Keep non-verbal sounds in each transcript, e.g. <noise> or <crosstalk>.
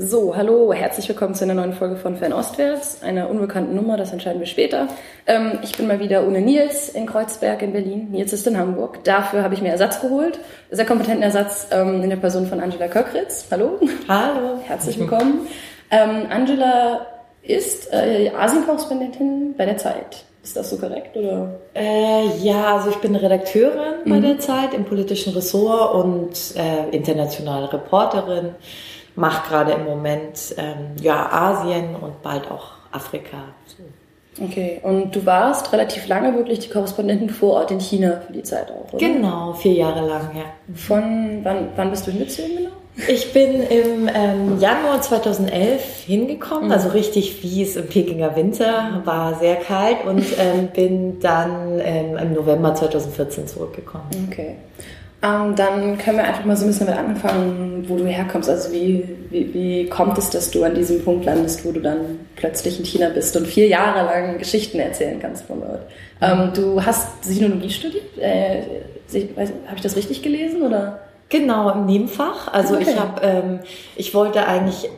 So, hallo, herzlich willkommen zu einer neuen Folge von Fernostwärts, einer unbekannten Nummer, das entscheiden wir später. Ähm, ich bin mal wieder ohne Nils in Kreuzberg in Berlin. Nils ist in Hamburg. Dafür habe ich mir Ersatz geholt, sehr kompetenten Ersatz ähm, in der Person von Angela Köckritz. Hallo. Hallo. Herzlich willkommen. Ähm, Angela ist äh, Asienkorrespondentin bei der Zeit. Ist das so korrekt? Oder? Äh, ja, also ich bin Redakteurin mhm. bei der Zeit im politischen Ressort und äh, internationale Reporterin mache gerade im Moment ähm, ja Asien und bald auch Afrika. Okay, und du warst relativ lange wirklich die Korrespondentin vor Ort in China für die Zeit auch, oder? Genau, vier Jahre lang, ja. Von wann, wann bist du hingezogen genau? Ich bin im ähm, Januar 2011 hingekommen, mhm. also richtig wie es im Pekinger Winter, war sehr kalt und ähm, bin dann ähm, im November 2014 zurückgekommen. Okay. Ähm, dann können wir einfach mal so ein bisschen damit anfangen, wo du herkommst. Also wie, wie, wie kommt es, dass du an diesem Punkt landest, wo du dann plötzlich in China bist und vier Jahre lang Geschichten erzählen kannst von dort? Ähm, du hast Sinologie studiert. Äh, habe ich das richtig gelesen oder? Genau, im Nebenfach. Also okay. ich habe, ähm, ich wollte eigentlich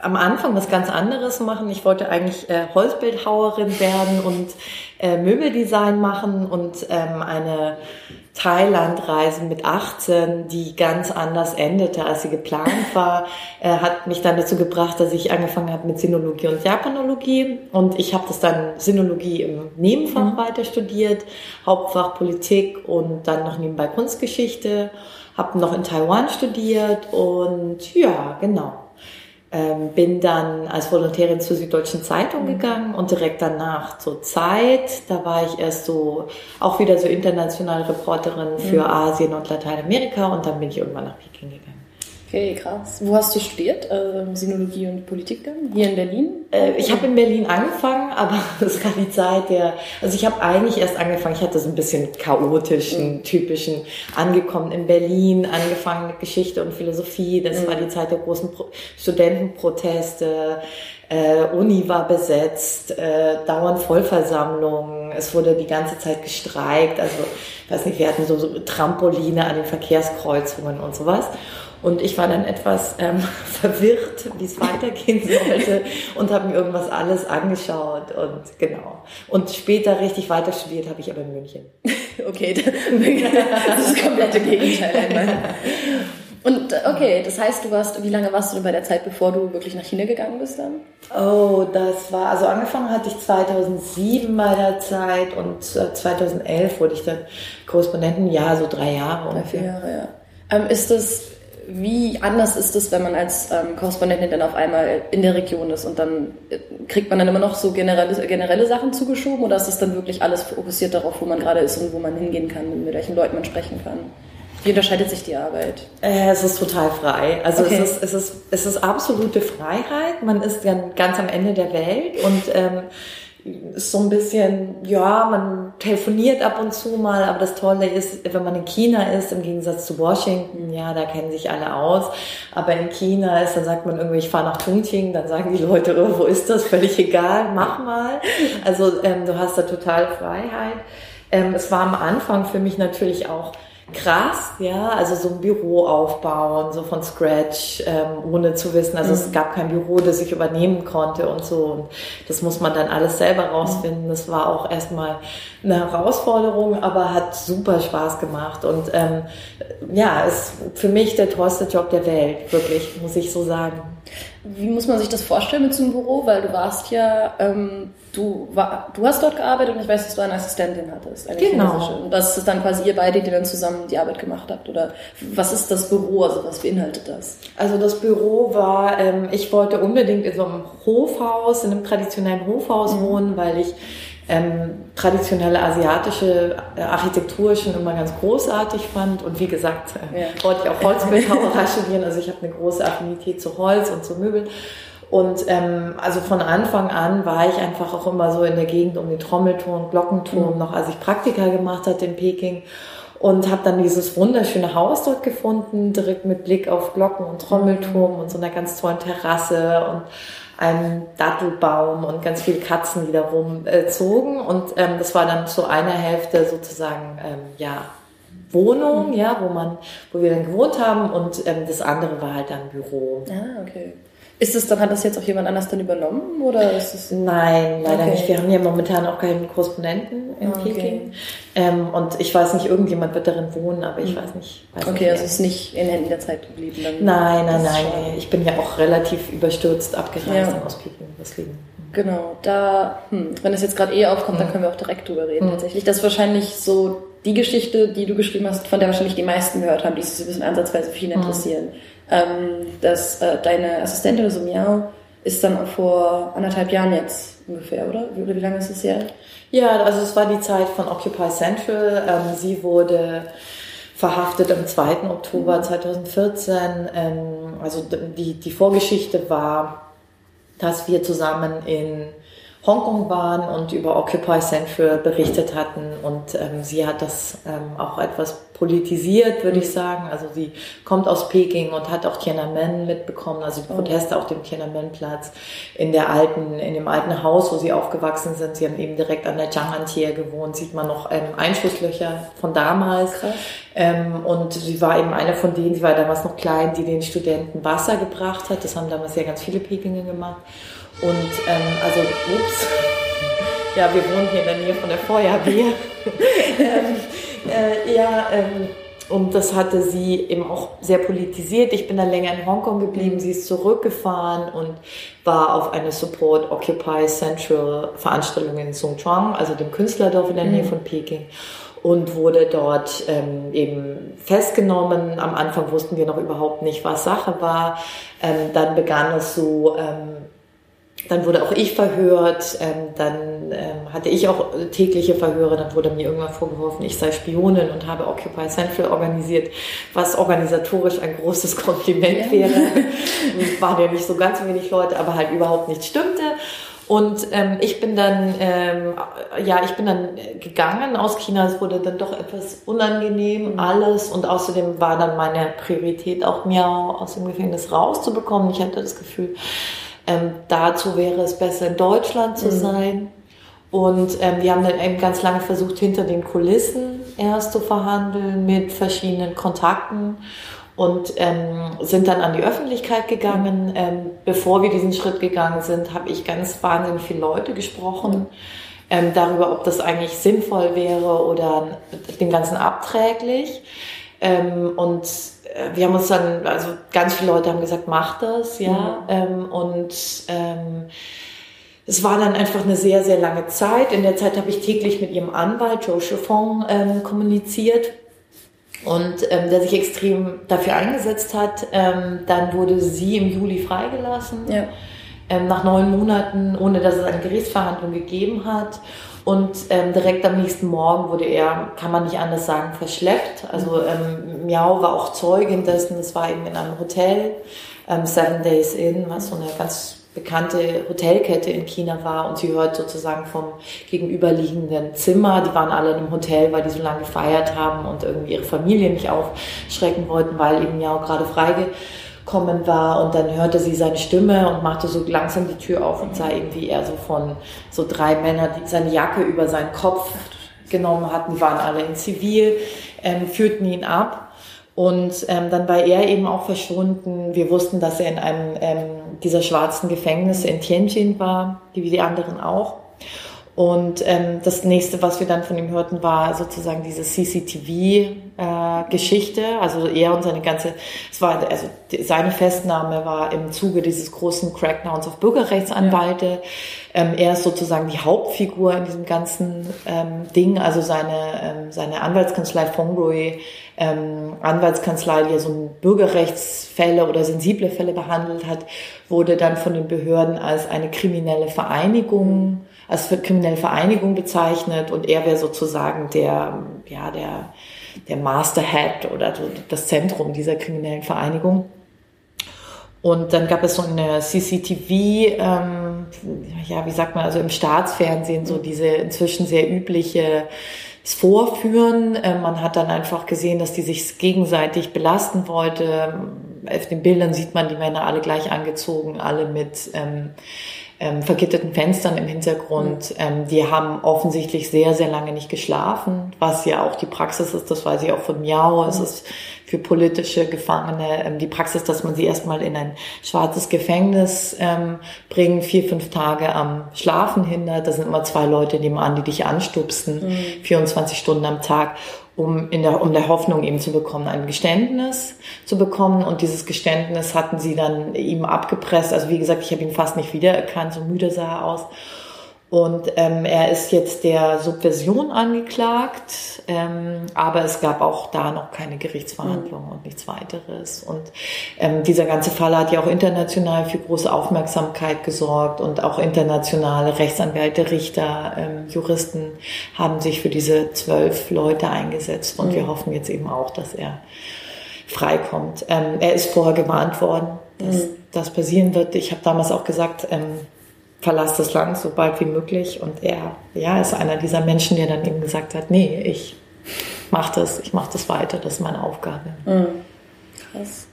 am Anfang was ganz anderes machen. Ich wollte eigentlich äh, Holzbildhauerin werden und äh, Möbeldesign machen und ähm, eine Thailandreise mit 18, die ganz anders endete, als sie geplant war, <laughs> äh, hat mich dann dazu gebracht, dass ich angefangen habe mit Sinologie und Japanologie. Und ich habe das dann Sinologie im Nebenfach mhm. weiter studiert, Hauptfach Politik und dann noch nebenbei Kunstgeschichte. Habe noch in Taiwan studiert und ja, genau. Ähm, bin dann als Volontärin zur Süddeutschen Zeitung mhm. gegangen und direkt danach zur Zeit. Da war ich erst so auch wieder so internationale Reporterin für mhm. Asien und Lateinamerika und dann bin ich irgendwann nach Peking gegangen. Okay, krass. Wo hast du studiert? Äh, Sinologie und Politik dann? Hier in Berlin? Äh, ich habe in Berlin angefangen, aber <laughs> das war die Zeit der. Also ich habe eigentlich erst angefangen, ich hatte so ein bisschen chaotischen, mhm. typischen, angekommen in Berlin, angefangen mit Geschichte und Philosophie. Das mhm. war die Zeit der großen Pro Studentenproteste. Äh, Uni war besetzt, äh, dauernd Vollversammlungen, es wurde die ganze Zeit gestreikt, also, weiß nicht, wir hatten so, so Trampoline an den Verkehrskreuzungen und sowas. Und ich war dann etwas ähm, <laughs> verwirrt, wie es weitergehen <laughs> sollte und habe mir irgendwas alles angeschaut und genau. Und später richtig weiter studiert habe ich aber in München. <laughs> okay, das ist das komplette Gegenteil einmal. Und okay, das heißt, du warst, wie lange warst du denn bei der Zeit, bevor du wirklich nach China gegangen bist dann? Oh, das war, also angefangen hatte ich 2007 bei der Zeit und 2011 äh, wurde ich dann Korrespondentin, ja, so drei Jahre. Drei, vier Jahre, ja. Ähm, ist das, wie anders ist es, wenn man als ähm, Korrespondentin dann auf einmal in der Region ist und dann äh, kriegt man dann immer noch so generelle, generelle Sachen zugeschoben oder ist es dann wirklich alles fokussiert darauf, wo man gerade ist und wo man hingehen kann mit welchen Leuten man sprechen kann? Wie unterscheidet sich die Arbeit? Äh, es ist total frei. Also okay. es, ist, es, ist, es ist absolute Freiheit. Man ist dann ganz am Ende der Welt und ähm, ist so ein bisschen, ja, man telefoniert ab und zu mal, aber das Tolle ist, wenn man in China ist, im Gegensatz zu Washington, ja, da kennen sich alle aus, aber in China ist, dann sagt man irgendwie, ich fahre nach Chongqing, dann sagen die Leute, oh, wo ist das? Völlig egal, mach mal. Also ähm, du hast da total Freiheit. Ähm, es war am Anfang für mich natürlich auch krass, ja, also so ein Büro aufbauen, so von Scratch, ähm, ohne zu wissen, also mhm. es gab kein Büro, das ich übernehmen konnte und so und das muss man dann alles selber rausfinden. Das war auch erstmal eine Herausforderung, aber hat super Spaß gemacht und ähm, ja, ist für mich der tollste Job der Welt, wirklich, muss ich so sagen. Wie muss man sich das vorstellen mit so einem Büro? Weil du warst ja, ähm, du, war, du hast dort gearbeitet und ich weiß, dass du eine Assistentin hattest. Eine genau. Und das ist dann quasi ihr beide, die dann zusammen die Arbeit gemacht habt. Oder was ist das Büro? Also was beinhaltet das? Also das Büro war, ähm, ich wollte unbedingt in so einem Hofhaus, in einem traditionellen Hofhaus mhm. wohnen, weil ich ähm, traditionelle asiatische äh, Architektur schon immer ganz großartig fand. Und wie gesagt, äh, ja. wollte ich auch Holzbildhauerei studieren. Also ich habe eine große Affinität zu Holz und zu Möbeln. Und ähm, also von Anfang an war ich einfach auch immer so in der Gegend um den Trommelturm, Glockenturm, mhm. noch als ich Praktika gemacht hatte in Peking. Und habe dann dieses wunderschöne Haus dort gefunden, direkt mit Blick auf Glocken und Trommelturm und so einer ganz tollen Terrasse und einem Dattelbaum und ganz viele Katzen, die da rumzogen. Äh, und ähm, das war dann so eine Hälfte sozusagen, ähm, ja, Wohnung, ja, wo man, wo wir dann gewohnt haben und ähm, das andere war halt dann Büro. Ah, okay. Ist es dann, hat das jetzt auch jemand anders dann übernommen oder ist es? Nein, leider okay. nicht. Wir haben ja momentan auch keinen Korrespondenten in okay. Peking. Ähm, und ich weiß nicht, irgendjemand wird darin wohnen, aber ich mhm. weiß nicht. Weiß okay, nicht also es ist nicht in Händen der Zeit geblieben. Dann nein, nein, nein. Ich bin ja auch relativ überstürzt abgereist ja. aus Peking. Deswegen. Genau, da, hm, wenn es jetzt gerade eh aufkommt, mhm. dann können wir auch direkt drüber reden. Mhm. Tatsächlich, das ist wahrscheinlich so die Geschichte, die du geschrieben hast, von der wahrscheinlich die meisten gehört haben, die sich ein bisschen ansatzweise für ihn mhm. interessieren ähm, dass äh, deine Assistentin, Miao, ist dann vor anderthalb Jahren jetzt ungefähr, oder? Wie, wie lange ist es her? Ja, also es war die Zeit von Occupy Central. Ähm, sie wurde verhaftet am 2. Oktober 2014. Ähm, also die, die Vorgeschichte war, dass wir zusammen in Hongkong waren und über Occupy Central berichtet hatten. Und ähm, sie hat das ähm, auch etwas politisiert, würde ich sagen. Also sie kommt aus Peking und hat auch Tiananmen mitbekommen, also die oh. Proteste auf dem Tiananmen-Platz in der alten, in dem alten Haus, wo sie aufgewachsen sind. Sie haben eben direkt an der Zhang'an-Tier gewohnt, sieht man noch ähm, Einschusslöcher von damals. Ähm, und sie war eben eine von denen, sie war damals noch klein, die den Studenten Wasser gebracht hat. Das haben damals ja ganz viele Pekinger gemacht. Und ähm, also, ups, ja, wir wohnen hier in der Nähe von der Feuerwehr. <laughs> ähm, äh, ja, ähm, und das hatte sie eben auch sehr politisiert. Ich bin dann länger in Hongkong geblieben. Sie ist zurückgefahren und war auf eine Support Occupy Central Veranstaltung in Songchuan, also dem Künstlerdorf in der Nähe mhm. von Peking und wurde dort ähm, eben festgenommen. Am Anfang wussten wir noch überhaupt nicht, was Sache war. Ähm, dann begann es so, ähm, dann wurde auch ich verhört, ähm, dann ähm, hatte ich auch tägliche Verhöre, dann wurde mir irgendwann vorgeworfen, ich sei Spionin und habe Occupy Central organisiert, was organisatorisch ein großes <laughs> Kompliment ja. wäre. Waren ja nicht so ganz wenig Leute, aber halt überhaupt nicht stimmte. Und ähm, ich bin dann, ähm, ja, ich bin dann gegangen aus China. Es wurde dann doch etwas unangenehm mhm. alles und außerdem war dann meine Priorität auch Miao aus dem Gefängnis rauszubekommen. Ich hatte das Gefühl, ähm, dazu wäre es besser, in Deutschland zu mhm. sein. Und ähm, wir haben dann eben ganz lange versucht, hinter den Kulissen erst zu verhandeln mit verschiedenen Kontakten und ähm, sind dann an die Öffentlichkeit gegangen. Ähm, bevor wir diesen Schritt gegangen sind, habe ich ganz wahnsinnig viele Leute gesprochen ähm, darüber, ob das eigentlich sinnvoll wäre oder dem Ganzen abträglich. Ähm, und wir haben uns dann, also ganz viele Leute haben gesagt, mach das, ja. Mhm. Ähm, und ähm, es war dann einfach eine sehr, sehr lange Zeit. In der Zeit habe ich täglich mit ihrem Anwalt, Joe Chiffon, ähm, kommuniziert und ähm, der sich extrem dafür eingesetzt hat. Ähm, dann wurde sie im Juli freigelassen. Ja. Ähm, nach neun Monaten, ohne dass es eine Gerichtsverhandlung gegeben hat. Und ähm, direkt am nächsten Morgen wurde er, kann man nicht anders sagen, verschleppt. Also ähm, Miao war auch Zeugin dessen. Es war eben in einem Hotel, ähm, Seven Days Inn, was so eine ganz bekannte Hotelkette in China war. Und sie hört sozusagen vom gegenüberliegenden Zimmer. Die waren alle in einem Hotel, weil die so lange gefeiert haben und irgendwie ihre Familie nicht aufschrecken wollten, weil eben Miao gerade freige kommen war und dann hörte sie seine Stimme und machte so langsam die Tür auf und sah irgendwie er so von so drei Männern, die seine Jacke über seinen Kopf genommen hatten, waren alle in Zivil, ähm, führten ihn ab und ähm, dann war er eben auch verschwunden. Wir wussten, dass er in einem ähm, dieser schwarzen Gefängnisse in Tianjin war, wie die anderen auch. Und ähm, das nächste, was wir dann von ihm hörten, war sozusagen diese CCTV-Geschichte. Äh, also er und seine ganze, es war also seine Festnahme war im Zuge dieses großen Crackdowns auf Bürgerrechtsanwälte. Ja. Ähm, er ist sozusagen die Hauptfigur in diesem ganzen ähm, Ding. Also seine ähm, seine Anwaltskanzlei Fongrui, ähm, Anwaltskanzlei, die ja so Bürgerrechtsfälle oder sensible Fälle behandelt hat, wurde dann von den Behörden als eine kriminelle Vereinigung als kriminelle Vereinigung bezeichnet und er wäre sozusagen der, ja, der, der Masterhead oder das Zentrum dieser kriminellen Vereinigung. Und dann gab es so eine CCTV, ähm, ja, wie sagt man, also im Staatsfernsehen so diese inzwischen sehr übliche Vorführen. Ähm, man hat dann einfach gesehen, dass die sich gegenseitig belasten wollte. Auf den Bildern sieht man die Männer alle gleich angezogen, alle mit ähm, ähm, vergitteten Fenstern im Hintergrund. Mhm. Ähm, die haben offensichtlich sehr, sehr lange nicht geschlafen, was ja auch die Praxis ist, das weiß ich auch von Miao. Mhm. Es ist für politische Gefangene ähm, die Praxis, dass man sie erstmal in ein schwarzes Gefängnis ähm, bringen, vier, fünf Tage am Schlafen hindert. Da sind immer zwei Leute nebenan, die dich anstupsten, mhm. 24 Stunden am Tag um in der, um der Hoffnung eben zu bekommen, ein Geständnis zu bekommen. Und dieses Geständnis hatten sie dann ihm abgepresst. Also wie gesagt, ich habe ihn fast nicht wiedererkannt, so müde sah er aus. Und ähm, er ist jetzt der Subversion angeklagt, ähm, aber es gab auch da noch keine Gerichtsverhandlung mhm. und nichts weiteres. Und ähm, dieser ganze Fall hat ja auch international für große Aufmerksamkeit gesorgt und auch internationale Rechtsanwälte, Richter, ähm, Juristen haben sich für diese zwölf Leute eingesetzt und mhm. wir hoffen jetzt eben auch, dass er freikommt. Ähm, er ist vorher gewarnt worden, dass mhm. das passieren wird. Ich habe damals auch gesagt, ähm, verlass das Land so bald wie möglich. Und er, ja, ist einer dieser Menschen, der dann eben gesagt hat, nee, ich mach das, ich mach das weiter, das ist meine Aufgabe. Mhm. Krass.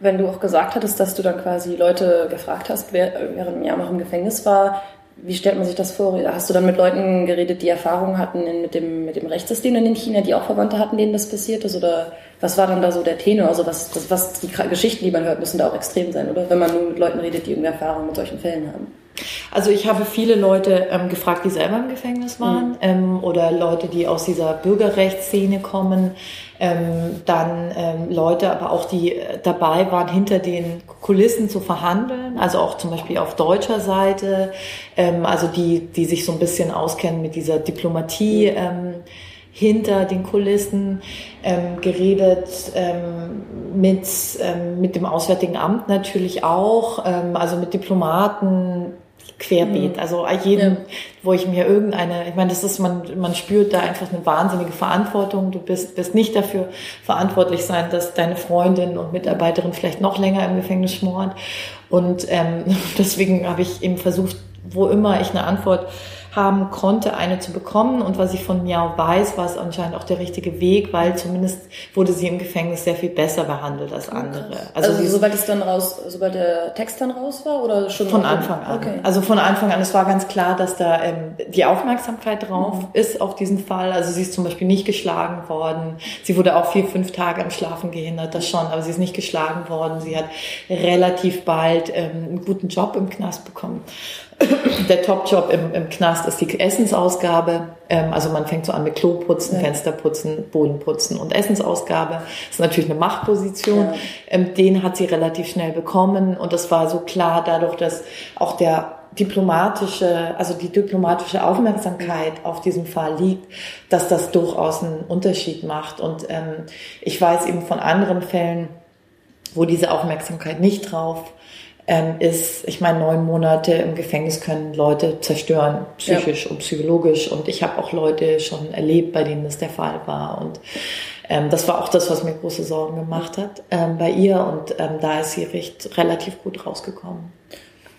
Wenn du auch gesagt hattest, dass du dann quasi Leute gefragt hast, wer während Jahr noch im Gefängnis war, wie stellt man sich das vor? Hast du dann mit Leuten geredet, die Erfahrungen hatten in, mit, dem, mit dem Rechtssystem in China, die auch Verwandte hatten, denen das passiert ist? Oder was war dann da so der Tenor? Also was, das, was die Geschichten, die man hört, müssen da auch extrem sein, oder? Wenn man nur mit Leuten redet, die irgendwie Erfahrungen mit solchen Fällen haben. Also ich habe viele Leute ähm, gefragt, die selber im Gefängnis waren mhm. ähm, oder Leute, die aus dieser Bürgerrechtsszene kommen. Ähm, dann ähm, Leute, aber auch die äh, dabei waren, hinter den Kulissen zu verhandeln, also auch zum Beispiel auf deutscher Seite, ähm, also die, die sich so ein bisschen auskennen mit dieser Diplomatie. Ähm, hinter den Kulissen ähm, geredet, ähm, mit, ähm, mit dem Auswärtigen Amt natürlich auch, ähm, also mit Diplomaten, querbeet. Mhm. Also jeden, ja. wo ich mir irgendeine, ich meine, das ist, man, man spürt da einfach eine wahnsinnige Verantwortung. Du bist, bist nicht dafür verantwortlich sein, dass deine Freundin und Mitarbeiterin vielleicht noch länger im Gefängnis schmort. Und ähm, <laughs> deswegen habe ich eben versucht, wo immer ich eine Antwort haben konnte, eine zu bekommen. Und was ich von Miao weiß, war es anscheinend auch der richtige Weg, weil zumindest wurde sie im Gefängnis sehr viel besser behandelt als andere. Also, also sobald es dann raus, sobald der Text dann raus war oder schon von Anfang an? Okay. Also von Anfang an. Es war ganz klar, dass da ähm, die Aufmerksamkeit drauf mhm. ist auf diesen Fall. Also sie ist zum Beispiel nicht geschlagen worden. Sie wurde auch vier, fünf Tage am Schlafen gehindert, das schon, aber sie ist nicht geschlagen worden. Sie hat relativ bald ähm, einen guten Job im Knast bekommen der Top-Job im, im Knast ist die Essensausgabe. Ähm, also man fängt so an mit Kloputzen, ja. Fensterputzen, Bodenputzen und Essensausgabe. Das ist natürlich eine Machtposition. Ja. Ähm, den hat sie relativ schnell bekommen und das war so klar dadurch, dass auch der diplomatische, also die diplomatische Aufmerksamkeit auf diesem Fall liegt, dass das durchaus einen Unterschied macht. Und ähm, ich weiß eben von anderen Fällen, wo diese Aufmerksamkeit nicht drauf ist, ich meine, neun Monate im Gefängnis können Leute zerstören, psychisch ja. und psychologisch. Und ich habe auch Leute schon erlebt, bei denen das der Fall war. Und ähm, das war auch das, was mir große Sorgen gemacht hat ähm, bei ihr. Und ähm, da ist sie recht, relativ gut rausgekommen.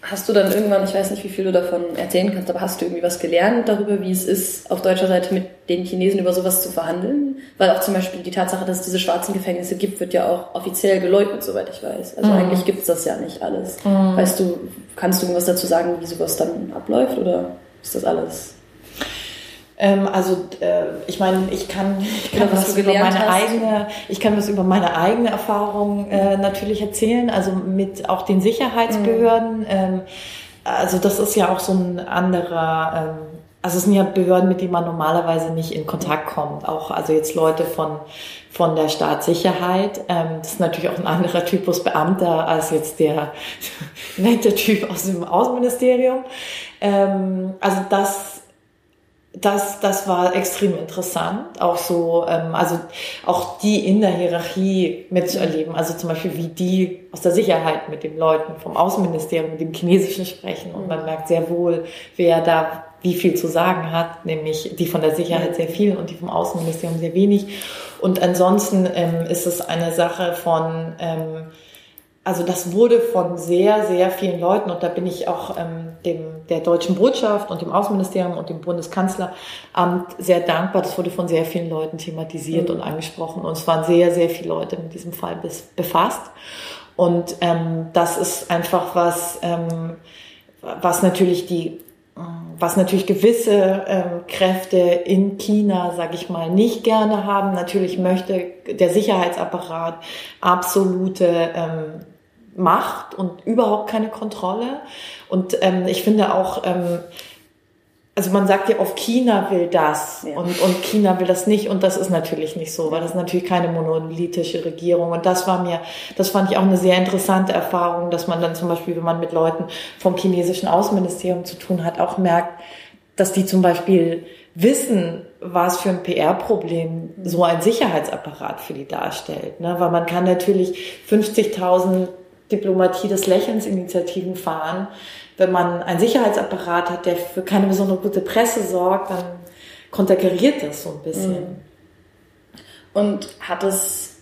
Hast du dann irgendwann, ich weiß nicht, wie viel du davon erzählen kannst, aber hast du irgendwie was gelernt darüber, wie es ist, auf deutscher Seite mit den Chinesen über sowas zu verhandeln? Weil auch zum Beispiel die Tatsache, dass es diese schwarzen Gefängnisse gibt, wird ja auch offiziell geleugnet, soweit ich weiß. Also mhm. eigentlich gibt es das ja nicht alles. Mhm. Weißt du, kannst du irgendwas dazu sagen, wie sowas dann abläuft oder ist das alles ähm, also äh, ich meine, ich kann, <laughs> ich kann was, was über meine hast. eigene, ich kann was über meine eigene Erfahrung äh, natürlich erzählen, also mit auch den Sicherheitsbehörden. Mhm. Ähm, also das ist ja auch so ein anderer, ähm, also es sind ja Behörden, mit denen man normalerweise nicht in Kontakt kommt. Auch also jetzt Leute von von der Staatssicherheit. Ähm, das ist natürlich auch ein anderer Typus Beamter als jetzt der <laughs> nette Typ aus dem Außenministerium. Ähm, also das das, das war extrem interessant, auch so, ähm, also auch die in der Hierarchie mitzuerleben, also zum Beispiel wie die aus der Sicherheit mit den Leuten vom Außenministerium, mit dem Chinesischen sprechen. Und man merkt sehr wohl, wer da wie viel zu sagen hat, nämlich die von der Sicherheit sehr viel und die vom Außenministerium sehr wenig. Und ansonsten ähm, ist es eine Sache von ähm, also das wurde von sehr, sehr vielen Leuten, und da bin ich auch ähm, dem, der deutschen Botschaft und dem Außenministerium und dem Bundeskanzleramt sehr dankbar. Das wurde von sehr vielen Leuten thematisiert mhm. und angesprochen. Und es waren sehr, sehr viele Leute mit diesem Fall befasst. Und ähm, das ist einfach was, ähm, was natürlich die was natürlich gewisse ähm, Kräfte in China, sage ich mal, nicht gerne haben. Natürlich möchte der Sicherheitsapparat absolute ähm, Macht und überhaupt keine Kontrolle. Und ähm, ich finde auch, ähm, also man sagt ja oft, China will das ja. und, und China will das nicht und das ist natürlich nicht so, weil das ist natürlich keine monolithische Regierung und das war mir, das fand ich auch eine sehr interessante Erfahrung, dass man dann zum Beispiel, wenn man mit Leuten vom chinesischen Außenministerium zu tun hat, auch merkt, dass die zum Beispiel wissen, was für ein PR-Problem so ein Sicherheitsapparat für die darstellt. Ne? Weil man kann natürlich 50.000 Diplomatie des Lächelns Initiativen fahren, wenn man einen Sicherheitsapparat hat, der für keine besondere gute Presse sorgt, dann konterkariert das so ein bisschen. Mhm. Und hat es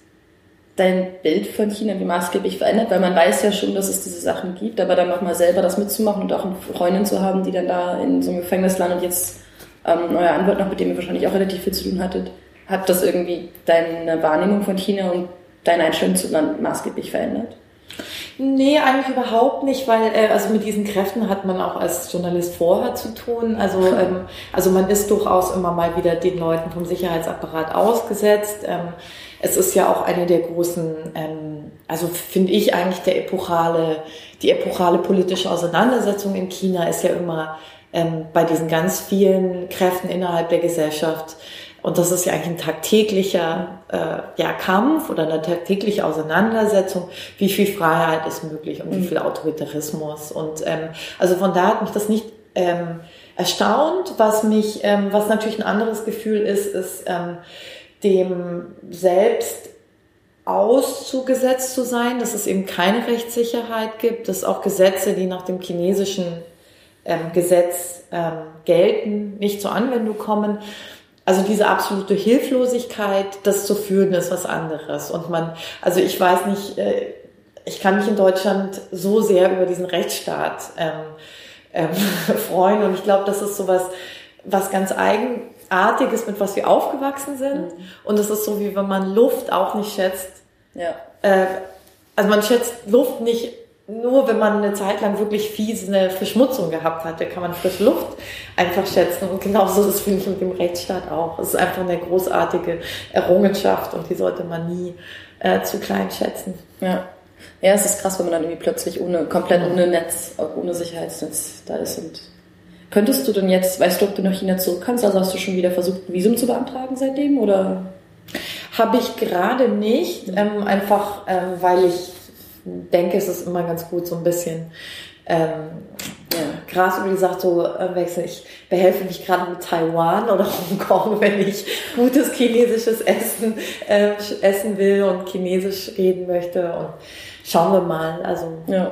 dein Bild von China wie maßgeblich verändert? Weil man weiß ja schon, dass es diese Sachen gibt, aber dann nochmal selber das mitzumachen und auch eine Freundin zu haben, die dann da in so einem Gefängnis landet und jetzt ähm, euer Anwalt noch, mit dem ihr wahrscheinlich auch relativ viel zu tun hattet, hat das irgendwie deine Wahrnehmung von China und deine Einstellung zu Land maßgeblich verändert? Nee, eigentlich überhaupt nicht, weil äh, also mit diesen Kräften hat man auch als Journalist vorher zu tun. Also, <laughs> ähm, also man ist durchaus immer mal wieder den Leuten vom Sicherheitsapparat ausgesetzt. Ähm, es ist ja auch eine der großen, ähm, also finde ich eigentlich der epochale, die epochale politische Auseinandersetzung in China ist ja immer ähm, bei diesen ganz vielen Kräften innerhalb der Gesellschaft und das ist ja eigentlich ein tagtäglicher äh, ja, Kampf oder eine tagtägliche Auseinandersetzung, wie viel Freiheit ist möglich und wie mhm. viel Autoritarismus. Und ähm, also von da hat mich das nicht ähm, erstaunt. Was mich, ähm, was natürlich ein anderes Gefühl ist, ist ähm, dem selbst auszugesetzt zu sein, dass es eben keine Rechtssicherheit gibt, dass auch Gesetze, die nach dem chinesischen ähm, Gesetz ähm, gelten, nicht zur Anwendung kommen. Also diese absolute Hilflosigkeit, das zu führen, ist was anderes. Und man, also ich weiß nicht, äh, ich kann mich in Deutschland so sehr über diesen Rechtsstaat ähm, ähm, <laughs> freuen. Und ich glaube, das ist so was, was ganz eigenartiges, mit was wir aufgewachsen sind. Mhm. Und es ist so, wie wenn man Luft auch nicht schätzt. Ja. Äh, also man schätzt Luft nicht nur wenn man eine Zeit lang wirklich fies eine Verschmutzung gehabt hatte, kann man frische Luft einfach schätzen. Und genauso ist es, finde ich, mit dem Rechtsstaat auch. Es ist einfach eine großartige Errungenschaft und die sollte man nie äh, zu klein schätzen. Ja. Ja, es ist krass, wenn man dann irgendwie plötzlich ohne, komplett ohne Netz, ohne Sicherheitsnetz da ist. Und könntest du denn jetzt, weißt du, ob du nach China zurück kannst? Also hast du schon wieder versucht, ein Visum zu beantragen seitdem oder? Habe ich gerade nicht, ähm, einfach ähm, weil ich denke, es ist immer ganz gut, so ein bisschen ähm, ja, Gras über die Sache zu äh, wechseln. Ich behelfe mich gerade mit Taiwan oder Hongkong, <laughs> wenn ich gutes chinesisches Essen äh, essen will und chinesisch reden möchte. Und schauen wir mal. Also ja.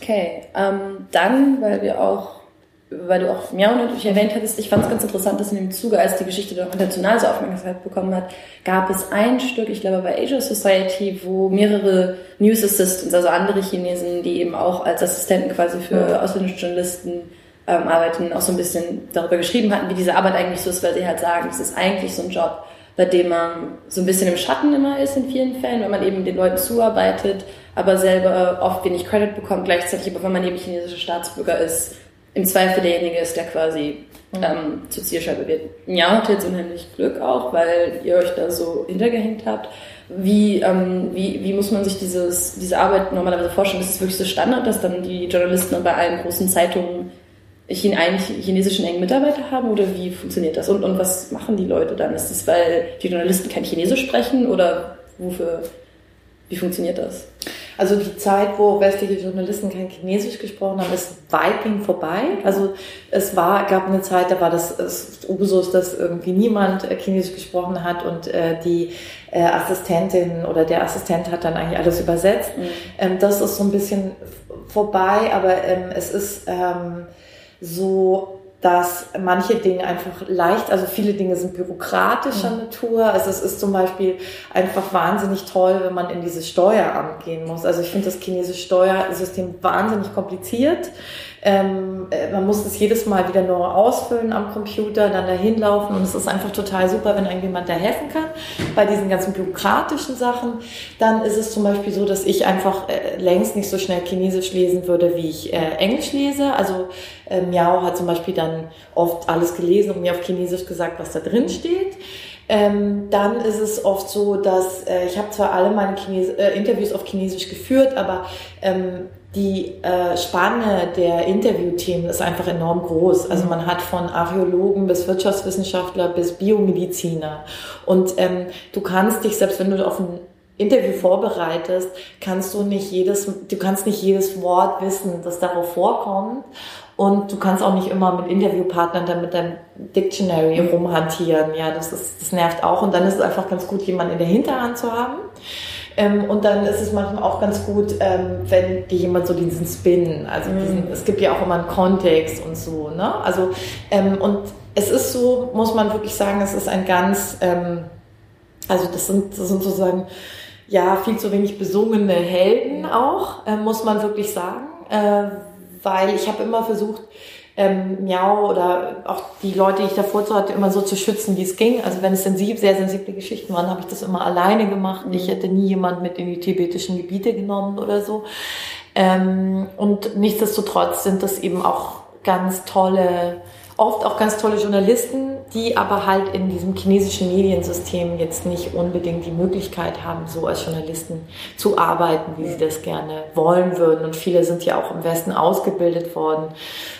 Okay, ähm, dann, weil wir auch weil du auch Miau natürlich erwähnt hattest, ich fand es ganz interessant, dass in dem Zuge, als die Geschichte doch international so Aufmerksamkeit bekommen hat, gab es ein Stück, ich glaube bei Asia Society, wo mehrere News Assistants, also andere Chinesen, die eben auch als Assistenten quasi für ausländische Journalisten ähm, arbeiten, auch so ein bisschen darüber geschrieben hatten, wie diese Arbeit eigentlich so ist, weil sie halt sagen, es ist eigentlich so ein Job, bei dem man so ein bisschen im Schatten immer ist in vielen Fällen, wenn man eben den Leuten zuarbeitet, aber selber oft wenig Credit bekommt, gleichzeitig aber wenn man eben chinesischer Staatsbürger ist, im Zweifel derjenige ist, der quasi mhm. ähm, zur Zielscheibe wird. Ja, hat jetzt unheimlich Glück auch, weil ihr euch da so hintergehängt habt. Wie, ähm, wie, wie muss man sich dieses, diese Arbeit normalerweise vorstellen? Ist es wirklich so Standard, dass dann die Journalisten bei allen großen Zeitungen einen chinesischen engen Mitarbeiter haben oder wie funktioniert das? Und, und was machen die Leute dann? Ist es, weil die Journalisten kein Chinesisch sprechen oder wofür, wie funktioniert das? Also die Zeit, wo westliche Journalisten kein Chinesisch gesprochen haben, ist weitgehend vorbei. Also es war, gab eine Zeit, da war das, das Usus, dass irgendwie niemand äh, Chinesisch gesprochen hat und äh, die äh, Assistentin oder der Assistent hat dann eigentlich alles übersetzt. Mhm. Ähm, das ist so ein bisschen vorbei, aber ähm, es ist ähm, so dass manche Dinge einfach leicht, also viele Dinge sind bürokratischer mhm. Natur. Also es ist zum Beispiel einfach wahnsinnig toll, wenn man in dieses Steueramt gehen muss. Also ich finde das chinesische Steuersystem wahnsinnig kompliziert. Ähm, äh, man muss es jedes Mal wieder neu ausfüllen am Computer, dann dahin laufen und es ist einfach total super, wenn irgendjemand da helfen kann. Bei diesen ganzen bürokratischen Sachen, dann ist es zum Beispiel so, dass ich einfach äh, längst nicht so schnell Chinesisch lesen würde, wie ich äh, Englisch lese. Also äh, Miao hat zum Beispiel dann oft alles gelesen und mir auf Chinesisch gesagt, was da drin steht. Ähm, dann ist es oft so, dass äh, ich habe zwar alle meine Chines äh, Interviews auf Chinesisch geführt, aber ähm, die äh, Spanne der Interviewthemen ist einfach enorm groß. Also man hat von Archäologen bis Wirtschaftswissenschaftler bis Biomediziner. Und ähm, du kannst dich, selbst wenn du auf ein Interview vorbereitest, kannst du nicht jedes, du kannst nicht jedes Wort wissen, das darauf vorkommt. Und du kannst auch nicht immer mit Interviewpartnern dann mit deinem Dictionary rumhantieren. Ja, das ist, das nervt auch. Und dann ist es einfach ganz gut, jemanden in der Hinterhand zu haben. Ähm, und dann ist es manchmal auch ganz gut, ähm, wenn dir jemand so diesen Spin, also mhm. diesen, es gibt ja auch immer einen Kontext und so, ne? Also, ähm, und es ist so, muss man wirklich sagen, es ist ein ganz, ähm, also das sind, das sind sozusagen, ja, viel zu wenig besungene Helden auch, äh, muss man wirklich sagen. Äh, weil ich habe immer versucht, ähm, Miau oder auch die Leute, die ich davor zu hatte, immer so zu schützen, wie es ging. Also wenn es sensib, sehr sensible Geschichten waren, habe ich das immer alleine gemacht. Ich hätte nie jemand mit in die tibetischen Gebiete genommen oder so. Ähm, und nichtsdestotrotz sind das eben auch ganz tolle oft auch ganz tolle Journalisten, die aber halt in diesem chinesischen Mediensystem jetzt nicht unbedingt die Möglichkeit haben, so als Journalisten zu arbeiten, wie sie das gerne wollen würden. Und viele sind ja auch im Westen ausgebildet worden,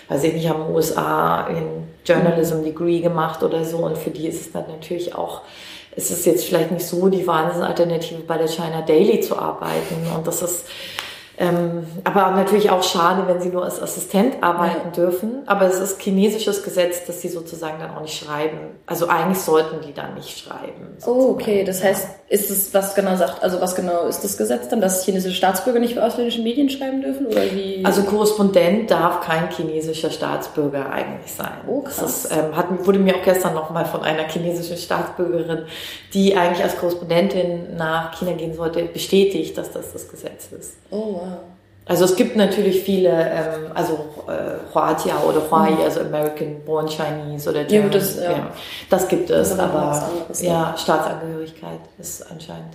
weiß ich nicht, haben in USA in Journalism Degree gemacht oder so. Und für die ist es dann natürlich auch es ist jetzt vielleicht nicht so die Wahnsinnsalternative bei der China Daily zu arbeiten. Und das ist ähm, aber natürlich auch schade, wenn sie nur als Assistent arbeiten ja. dürfen. Aber es ist chinesisches Gesetz, dass sie sozusagen dann auch nicht schreiben. Also eigentlich sollten die dann nicht schreiben. Sozusagen. Oh, okay. Das heißt, ist es, was genau sagt, also was genau ist das Gesetz dann, dass chinesische Staatsbürger nicht für ausländische Medien schreiben dürfen? Oder wie? Also Korrespondent darf kein chinesischer Staatsbürger eigentlich sein. Oh, krass. Das ähm, hat, wurde mir auch gestern nochmal von einer chinesischen Staatsbürgerin, die eigentlich als Korrespondentin nach China gehen sollte, bestätigt, dass das das Gesetz ist. Oh, wow. Also es gibt natürlich viele, ähm, also äh, Huatia oder Huai, mhm. also American Born Chinese oder German. Ja, das, ja. ja. das gibt es, das aber anderes, ja, Staatsangehörigkeit ist anscheinend.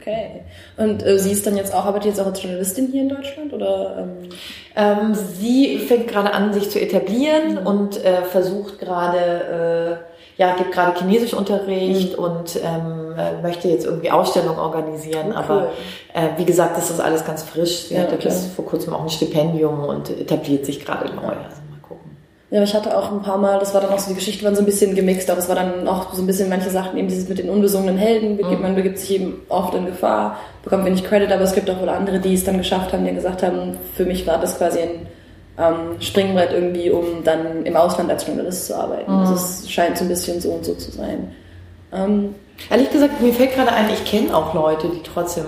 Okay. Und äh, sie ist dann jetzt auch, arbeitet jetzt auch als Journalistin hier in Deutschland oder? Ähm? Ähm, sie fängt gerade an, sich zu etablieren mhm. und äh, versucht gerade äh, ja, gibt gerade Chinesischunterricht mhm. und ähm, äh, möchte jetzt irgendwie Ausstellungen organisieren. Oh, cool. Aber äh, wie gesagt, das ist alles ganz frisch. Sie ja, hatte okay. bis vor kurzem auch ein Stipendium und etabliert sich gerade neu. Also mal gucken. Ja, ich hatte auch ein paar Mal, das war dann auch so, die Geschichte waren so ein bisschen gemixt, aber es war dann auch so ein bisschen manche Sachen, eben dieses mit den unbesungenen Helden, mhm. man begibt sich eben oft in Gefahr, bekommt wenig Credit, aber es gibt auch wohl andere, die es dann geschafft haben, die gesagt haben, für mich war das quasi ein ähm, Springbrett irgendwie, um dann im Ausland als Journalist zu arbeiten. Mhm. Also es scheint so ein bisschen so und so zu sein. Ähm, Ehrlich gesagt, mir fällt gerade ein, ich kenne auch Leute, die trotzdem,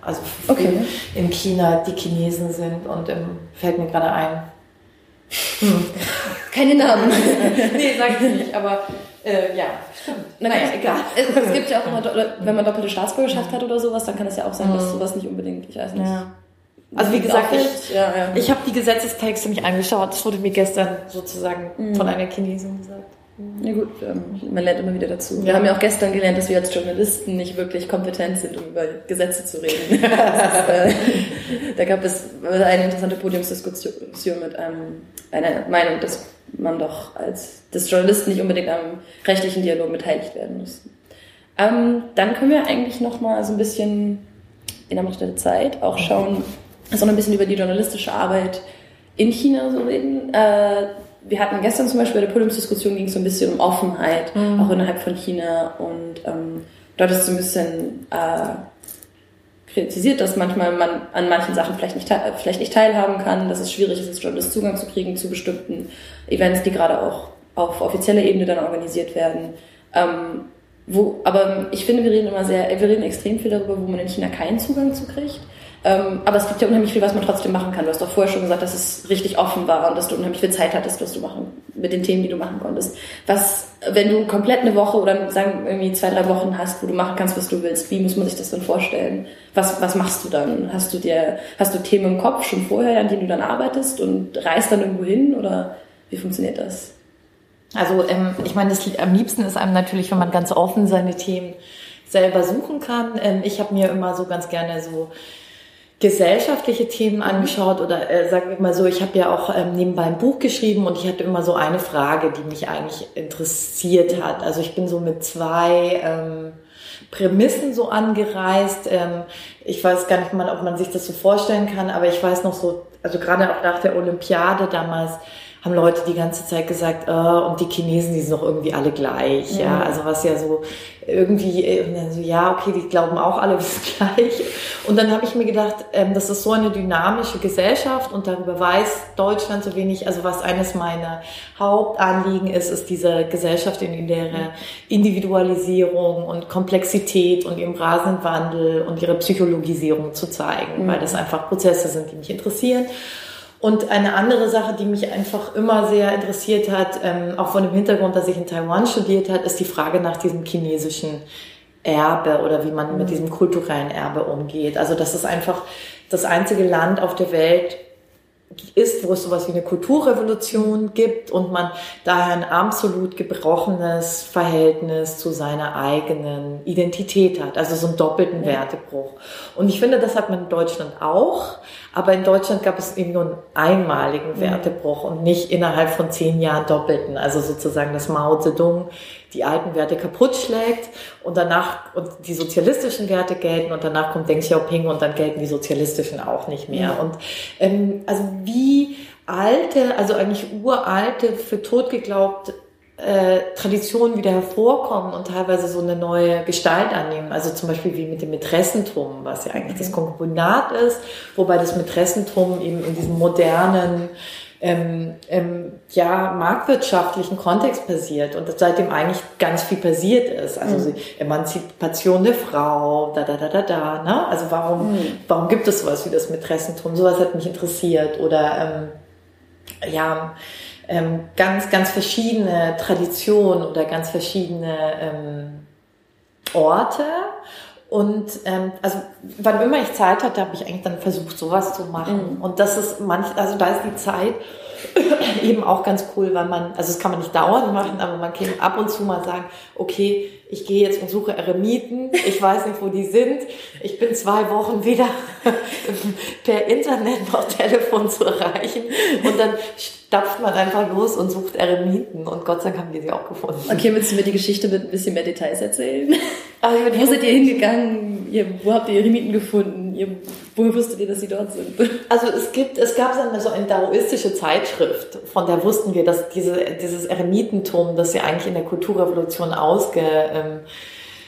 also okay. in China die Chinesen sind und im, fällt mir gerade ein. Hm. <laughs> Keine Namen. <laughs> nee, sag ich nicht, aber äh, ja, stimmt. Na, naja, egal. Es, es, gibt ja auch immer, wenn man doppelte Staatsbürgerschaft hat oder sowas, dann kann es ja auch sein, dass hm. sowas nicht unbedingt, ich weiß nicht. Ja. Also wie gesagt, ich, ja, ja. ich habe die Gesetzestexte nicht angeschaut. Das wurde mir gestern sozusagen mhm. von einer Chinesin gesagt. Ja gut, ähm, man lernt immer wieder dazu. Wir haben ja auch gestern gelernt, dass wir als Journalisten nicht wirklich kompetent sind, um über Gesetze zu reden. <laughs> ist, äh, da gab es eine interessante Podiumsdiskussion mit ähm, einer Meinung, dass man doch als des Journalisten nicht unbedingt am rechtlichen Dialog beteiligt werden muss. Ähm, dann können wir eigentlich noch mal so ein bisschen in der Zeit auch schauen, sondern ein bisschen über die journalistische Arbeit in China so reden. Äh, wir hatten gestern zum Beispiel bei der Podiumsdiskussion ging es so ein bisschen um Offenheit, mhm. auch innerhalb von China. Und ähm, dort ist so ein bisschen äh, kritisiert, dass manchmal man an manchen Sachen vielleicht nicht, vielleicht nicht teilhaben kann, dass es schwierig ist, als Journalist Zugang zu kriegen zu bestimmten Events, die gerade auch auf offizieller Ebene dann organisiert werden. Ähm, wo, aber ich finde, wir reden immer sehr, wir reden extrem viel darüber, wo man in China keinen Zugang zu kriegt. Ähm, aber es gibt ja unheimlich viel, was man trotzdem machen kann. Du hast doch vorher schon gesagt, dass es richtig offen war und dass du unheimlich viel Zeit hattest, was du machen, mit den Themen, die du machen konntest. Was, wenn du komplett eine Woche oder sagen irgendwie zwei, drei Wochen hast, wo du machen kannst, was du willst, wie muss man sich das dann vorstellen? Was, was machst du dann? Hast du dir, hast du Themen im Kopf schon vorher, an denen du dann arbeitest und reist dann irgendwo hin oder wie funktioniert das? Also ähm, ich meine, das, am liebsten ist einem natürlich, wenn man ganz offen seine Themen selber suchen kann. Ähm, ich habe mir immer so ganz gerne so gesellschaftliche Themen mhm. angeschaut oder äh, sagen wir mal so, ich habe ja auch ähm, nebenbei ein Buch geschrieben und ich hatte immer so eine Frage, die mich eigentlich interessiert hat. Also ich bin so mit zwei ähm, Prämissen so angereist. Ähm, ich weiß gar nicht mal, ob man sich das so vorstellen kann, aber ich weiß noch so, also gerade auch nach der Olympiade damals, haben Leute die ganze Zeit gesagt, oh, und die Chinesen, die sind doch irgendwie alle gleich. Mhm. Ja, also was ja so irgendwie, äh, und dann so, ja, okay, die glauben auch alle, <laughs> wir sind gleich. Und dann habe ich mir gedacht, ähm, das ist so eine dynamische Gesellschaft und darüber weiß Deutschland so wenig. Also was eines meiner Hauptanliegen ist, ist diese Gesellschaft in der Individualisierung und Komplexität und ihrem rasenden Wandel und ihre Psychologisierung zu zeigen, mhm. weil das einfach Prozesse sind, die mich interessieren. Und eine andere Sache, die mich einfach immer sehr interessiert hat, ähm, auch von dem Hintergrund, dass ich in Taiwan studiert hat, ist die Frage nach diesem chinesischen Erbe oder wie man mit mhm. diesem kulturellen Erbe umgeht. Also das ist einfach das einzige Land auf der Welt, ist, wo es sowas wie eine Kulturrevolution gibt und man daher ein absolut gebrochenes Verhältnis zu seiner eigenen Identität hat, also so einen doppelten ja. Wertebruch. Und ich finde, das hat man in Deutschland auch, aber in Deutschland gab es eben nur einen einmaligen Wertebruch und nicht innerhalb von zehn Jahren doppelten, also sozusagen das Mao Zedong die alten Werte kaputt schlägt und danach und die sozialistischen Werte gelten und danach kommt Deng Xiaoping und dann gelten die sozialistischen auch nicht mehr. Und ähm, also wie alte, also eigentlich uralte, für tot geglaubt äh, Traditionen wieder hervorkommen und teilweise so eine neue Gestalt annehmen. Also zum Beispiel wie mit dem Mätressentum, was ja eigentlich mhm. das Konkubinat ist, wobei das Mätressentum eben in diesem modernen ähm, ähm, ja, marktwirtschaftlichen Kontext passiert und seitdem eigentlich ganz viel passiert ist. Also mhm. Emanzipation der Frau, da, da, da, da, da. Ne? Also warum, mhm. warum gibt es sowas wie das Mätressentum? Sowas hat mich interessiert. Oder ähm, ja, ähm, ganz, ganz verschiedene Traditionen oder ganz verschiedene ähm, Orte. Und ähm, also wann immer ich Zeit hatte, habe ich eigentlich dann versucht, sowas zu machen. Mhm. Und das ist manch, also da ist die Zeit <laughs> eben auch ganz cool, weil man, also das kann man nicht dauernd machen, aber man kann ab und zu mal sagen, okay, ich gehe jetzt und suche Eremiten, ich weiß nicht, wo die sind, ich bin zwei Wochen weder <laughs> per Internet noch Telefon zu erreichen und dann stapft man einfach los und sucht Eremiten und Gott sei Dank haben wir sie auch gefunden. Okay, willst du mir die Geschichte mit ein bisschen mehr Details erzählen? Also, wo seid ihr hingegangen? Wo habt ihr Eremiten gefunden? Ihr, woher wusstet ihr, dass sie dort sind? <laughs> Also es gibt, es gab so eine daoistische Zeitschrift, von der wussten wir, dass diese, dieses Eremitentum, das ja eigentlich in der Kulturrevolution ausge, ähm,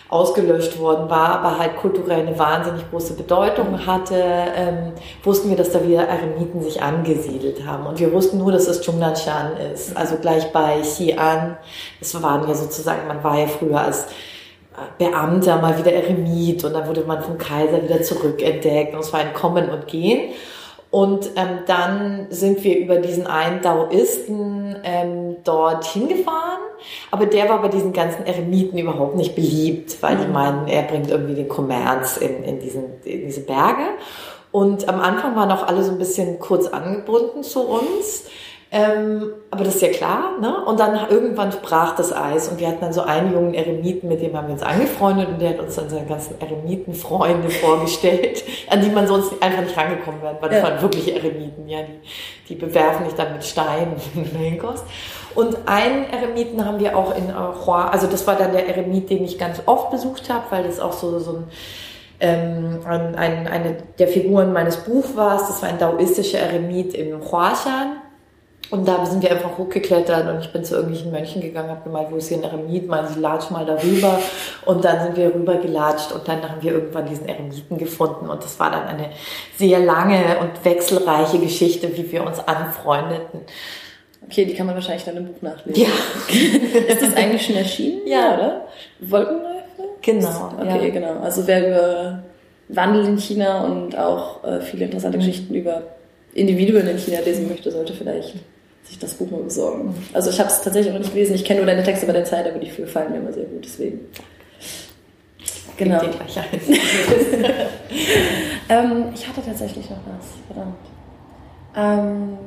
ausgelöscht worden war, aber halt kulturell eine wahnsinnig große Bedeutung hatte, ähm, wussten wir, dass da wieder Eremiten sich angesiedelt haben. Und wir wussten nur, dass es Zhongnanshan ist, also gleich bei Xi'an. Es waren ja sozusagen, man war ja früher als Beamter mal wieder Eremit und dann wurde man vom Kaiser wieder zurückentdeckt und es war ein Kommen und Gehen. Und ähm, dann sind wir über diesen einen Daoisten ähm, dort hingefahren aber der war bei diesen ganzen Eremiten überhaupt nicht beliebt, weil die mhm. meinen, er bringt irgendwie den Kommerz in, in, diesen, in diese Berge. Und am Anfang waren auch alle so ein bisschen kurz angebunden zu uns. Ähm, aber das ist ja klar, ne? Und dann irgendwann brach das Eis und wir hatten dann so einen jungen Eremiten, mit dem haben wir uns angefreundet und der hat uns dann seine ganzen Eremitenfreunde <laughs> vorgestellt, an die man sonst einfach nicht rangekommen wäre, weil das ja. waren wirklich Eremiten, ja, die, die bewerfen dich dann mit Steinen, wenn du <laughs> hinkommst. Und einen Eremiten haben wir auch in Hua, also das war dann der Eremit, den ich ganz oft besucht habe, weil das auch so, so ein ähm, ein, ein, eine der Figuren meines Buchs war. Das war ein daoistischer Eremit im Huashan. Und da sind wir einfach hochgeklettert und ich bin zu irgendwelchen Mönchen gegangen, habe gemeint, wo ist hier ein Eremit? Meinen sie, latsch mal darüber. Und dann sind wir rüber gelatscht und dann haben wir irgendwann diesen Eremiten gefunden. Und das war dann eine sehr lange und wechselreiche Geschichte, wie wir uns anfreundeten. Okay, die kann man wahrscheinlich dann im Buch nachlesen. Ja. <laughs> ist das eigentlich schon erschienen? Ja, oder? Wolkenläufe? Genau. Okay, ja. genau. Also wer über Wandel in China und auch äh, viele interessante mhm. Geschichten über Individuen in China lesen möchte, sollte vielleicht sich das Buch mal besorgen. Also ich habe es tatsächlich noch nicht gelesen. Ich kenne nur deine Texte bei der Zeit, aber die gefallen mir immer sehr gut. Deswegen. Genau. <laughs> ähm, ich hatte tatsächlich noch was. Verdammt. Ähm,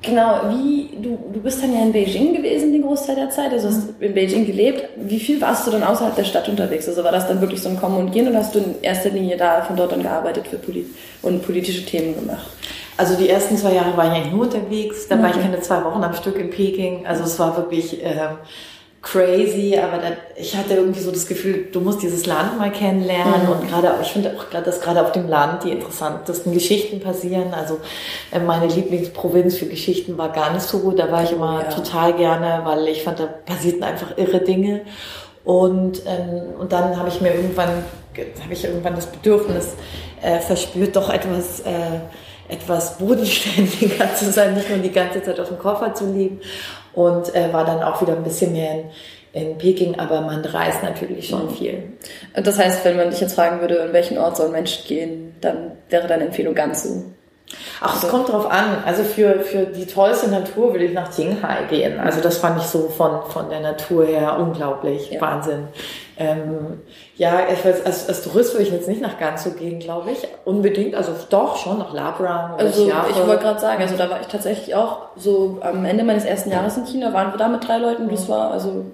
genau, wie du, du bist dann ja in Beijing gewesen die Großteil der Zeit, also hast mhm. in Beijing gelebt. Wie viel warst du dann außerhalb der Stadt unterwegs? Also war das dann wirklich so ein Kommen und Gehen oder hast du in erster Linie da von dort an gearbeitet für Polit und politische Themen gemacht? Also die ersten zwei Jahre war ich eigentlich nur unterwegs. Da okay. war ich keine zwei Wochen am Stück in Peking. Also es war wirklich ähm, crazy, aber dann, ich hatte irgendwie so das Gefühl, du musst dieses Land mal kennenlernen mhm. und gerade, ich finde auch, dass gerade auf dem Land die interessantesten Geschichten passieren. Also äh, meine Lieblingsprovinz für Geschichten war Gansu. Da war ich immer ja. total gerne, weil ich fand, da passierten einfach irre Dinge. Und, ähm, und dann habe ich mir irgendwann, habe ich irgendwann das Bedürfnis äh, verspürt, doch etwas äh, etwas bodenständiger <laughs> zu sein, nicht nur die ganze Zeit auf dem Koffer zu liegen und äh, war dann auch wieder ein bisschen mehr in, in Peking, aber man reist natürlich schon mhm. viel. Das heißt, wenn man dich jetzt fragen würde, in welchen Ort soll ein Mensch gehen, dann wäre deine Empfehlung ganz so. Ach, es kommt drauf an. Also für, für die tollste Natur würde ich nach Qinghai gehen. Also das fand ich so von, von der Natur her unglaublich. Ja. Wahnsinn. Ähm, ja, als, als Tourist würde ich jetzt nicht nach Gansu gehen, glaube ich. Unbedingt, also doch schon nach Labrang. Also Chiape. ich wollte gerade sagen, also da war ich tatsächlich auch so am Ende meines ersten Jahres in China, waren wir da mit drei Leuten. Das war also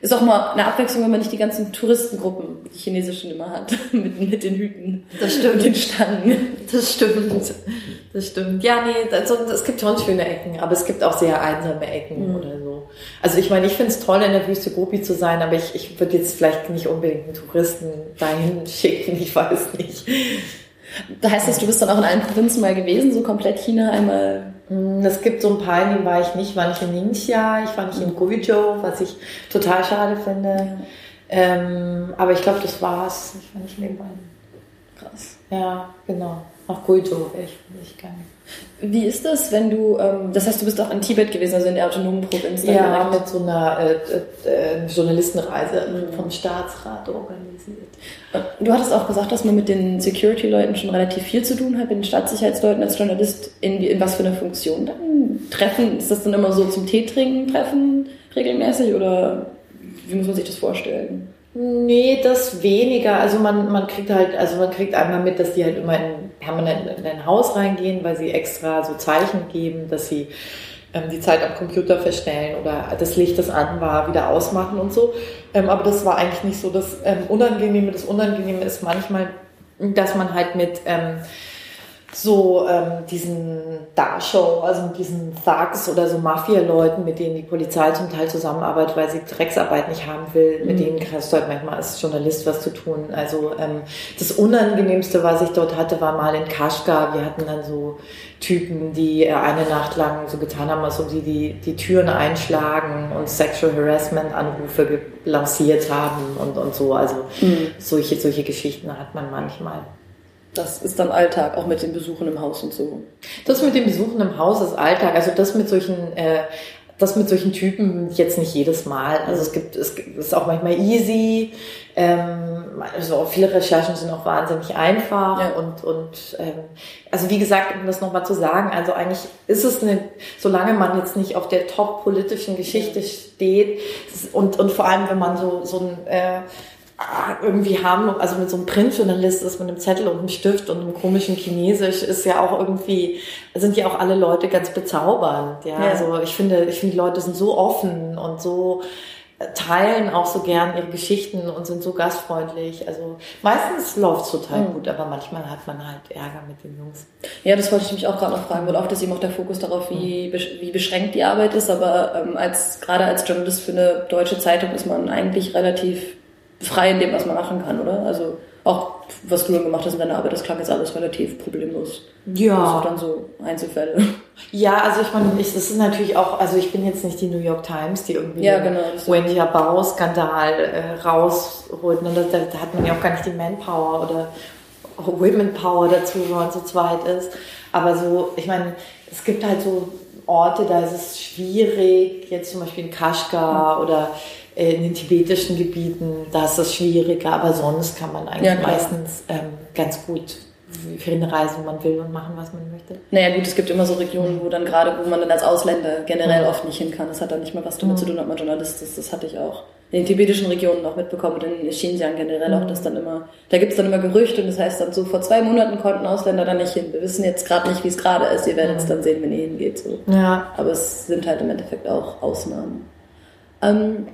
ist auch mal eine Abwechslung, wenn man nicht die ganzen Touristengruppen, die chinesischen immer hat, <laughs> mit, mit den Hüten. Das stimmt. Und den Stangen. Das stimmt. Das stimmt. Ja, nee, es gibt schon schöne Ecken, aber es gibt auch sehr einsame Ecken mhm. oder so. Also ich meine, ich finde es toll, in der Wüste Gobi zu sein, aber ich, ich würde jetzt vielleicht nicht unbedingt einen Touristen dahin <laughs> schicken, ich weiß nicht. Da heißt das, du bist dann auch in allen Provinzen mal gewesen, so komplett China einmal? Hm, es gibt so ein paar, in denen war ich nicht. War nicht in Ningxia, ich war nicht in Guizhou, was ich total schade finde. Ja. Ähm, aber ich glaube, das war's. Ich war nicht in den beiden. Krass. Ja, genau. Nach Guizhou wäre ich, ich gerne. Wie ist das, wenn du, ähm, das heißt, du bist auch in Tibet gewesen, also in der autonomen Provinz? Ja, direkt. mit so einer äh, äh, Journalistenreise mhm. vom Staatsrat organisiert. Du hattest auch gesagt, dass man mit den Security-Leuten schon relativ viel zu tun hat, mit den Staatssicherheitsleuten als Journalist. In, in was für einer Funktion dann? Treffen, ist das dann immer so zum Tee trinken, treffen regelmäßig oder wie muss man sich das vorstellen? Nee, das weniger. Also man, man kriegt halt, also man kriegt einmal mit, dass die halt immer in, permanent in ein Haus reingehen, weil sie extra so Zeichen geben, dass sie ähm, die Zeit am Computer verstellen oder das Licht, das an war, wieder ausmachen und so. Ähm, aber das war eigentlich nicht so das ähm, Unangenehme. Das Unangenehme ist manchmal, dass man halt mit ähm, so ähm, diesen Darshow, also mit diesen Thugs oder so Mafia-Leuten, mit denen die Polizei zum Teil zusammenarbeitet, weil sie Drecksarbeit nicht haben will, mit mhm. denen hast du halt manchmal als Journalist was zu tun. Also ähm, das Unangenehmste, was ich dort hatte, war mal in Kaschgar. Wir hatten dann so Typen, die äh, eine Nacht lang so getan haben, als ob sie die, die Türen einschlagen und Sexual Harassment-Anrufe lanciert haben und, und so. Also mhm. solche, solche Geschichten hat man manchmal. Das ist dann Alltag, auch mit den Besuchen im Haus und so. Das mit den Besuchen im Haus ist Alltag. Also das mit solchen, äh, das mit solchen Typen jetzt nicht jedes Mal. Also es gibt, es ist auch manchmal easy. Ähm, also viele Recherchen sind auch wahnsinnig einfach ja. und und ähm, also wie gesagt, um das nochmal zu sagen, also eigentlich ist es eine, solange man jetzt nicht auf der top politischen Geschichte steht und und vor allem wenn man so so ein äh, irgendwie haben, also mit so einem Printjournalist ist mit einem Zettel und einem Stift und einem komischen Chinesisch ist ja auch irgendwie, sind ja auch alle Leute ganz bezaubernd, ja. ja. Also ich finde, ich finde, die Leute sind so offen und so äh, teilen auch so gern ihre Geschichten und sind so gastfreundlich. Also meistens läuft's total mhm. gut, aber manchmal hat man halt Ärger mit den Jungs. Ja, das wollte ich mich auch gerade noch fragen, weil oft ist eben auch der Fokus darauf, wie, mhm. wie beschränkt die Arbeit ist, aber ähm, als gerade als Journalist für eine deutsche Zeitung ist man eigentlich relativ frei in dem, was man machen kann, oder? Also auch was du dann gemacht hast in deiner Arbeit, das klang jetzt alles relativ problemlos. Ja. Also dann so Einzelfälle. <laughs> Ja, also ich meine, ich, das ist natürlich auch, also ich bin jetzt nicht die New York Times, die irgendwie ja, genau, Wendy Bau-Skandal äh, rausholt. Und da, da, hat man ja auch gar nicht die Manpower oder Women Power dazu, wenn man zu zweit ist. Aber so, ich meine, es gibt halt so Orte, da ist es schwierig, jetzt zum Beispiel in Kashgar mhm. oder in den tibetischen Gebieten, da ist es schwieriger, aber sonst kann man eigentlich ja, meistens ähm, ganz gut hinreisen man will und machen, was man möchte. Naja gut, es gibt immer so Regionen, wo dann gerade, wo man dann als Ausländer generell mhm. oft nicht hin kann. Das hat dann nicht mal was damit mhm. zu tun, ob man Journalist ist. Das hatte ich auch in den tibetischen Regionen auch mitbekommen und in Xinjiang generell mhm. auch, dass dann immer, da gibt es dann immer Gerüchte und das heißt dann so, vor zwei Monaten konnten Ausländer da nicht hin. Wir wissen jetzt gerade nicht, wie es gerade ist. Ihr werdet es mhm. dann sehen, wenn ihr hingeht. So. Ja. Aber es sind halt im Endeffekt auch Ausnahmen. Ähm,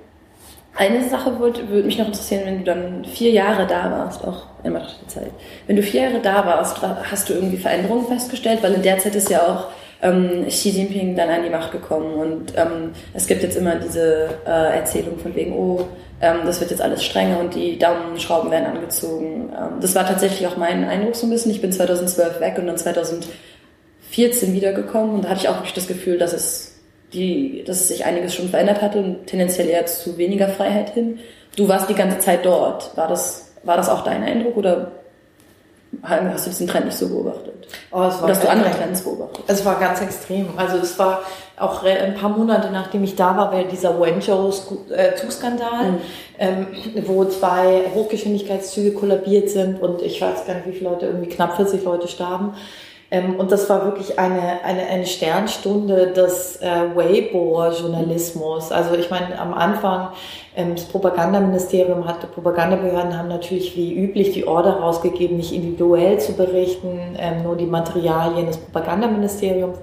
eine Sache würde, würde mich noch interessieren, wenn du dann vier Jahre da warst, auch in der Zeit. Wenn du vier Jahre da warst, hast du irgendwie Veränderungen festgestellt? Weil in der Zeit ist ja auch ähm, Xi Jinping dann an die Macht gekommen und ähm, es gibt jetzt immer diese äh, Erzählung von wegen, oh, ähm, das wird jetzt alles strenger und die Daumenschrauben werden angezogen. Ähm, das war tatsächlich auch mein Eindruck so ein bisschen. Ich bin 2012 weg und dann 2014 wiedergekommen und da hatte ich auch wirklich das Gefühl, dass es die, dass sich einiges schon verändert hatte und tendenziell eher zu weniger Freiheit hin. Du warst die ganze Zeit dort. War das, war das auch dein Eindruck oder hast du diesen Trend nicht so beobachtet? Oh, es war Oder hast du andere Trends beobachtet? Es war ganz extrem. Also es war auch ein paar Monate nachdem ich da war, war dieser Wenzhou-Zugskandal, mhm. ähm, wo zwei Hochgeschwindigkeitszüge kollabiert sind und ich weiß gar nicht, wie viele Leute, irgendwie knapp 40 Leute starben. Ähm, und das war wirklich eine, eine, eine Sternstunde des äh, Weibo-Journalismus. Also ich meine, am Anfang, ähm, das Propagandaministerium hatte, Propagandabehörden haben natürlich wie üblich die Order rausgegeben, nicht individuell zu berichten, ähm, nur die Materialien des Propagandaministeriums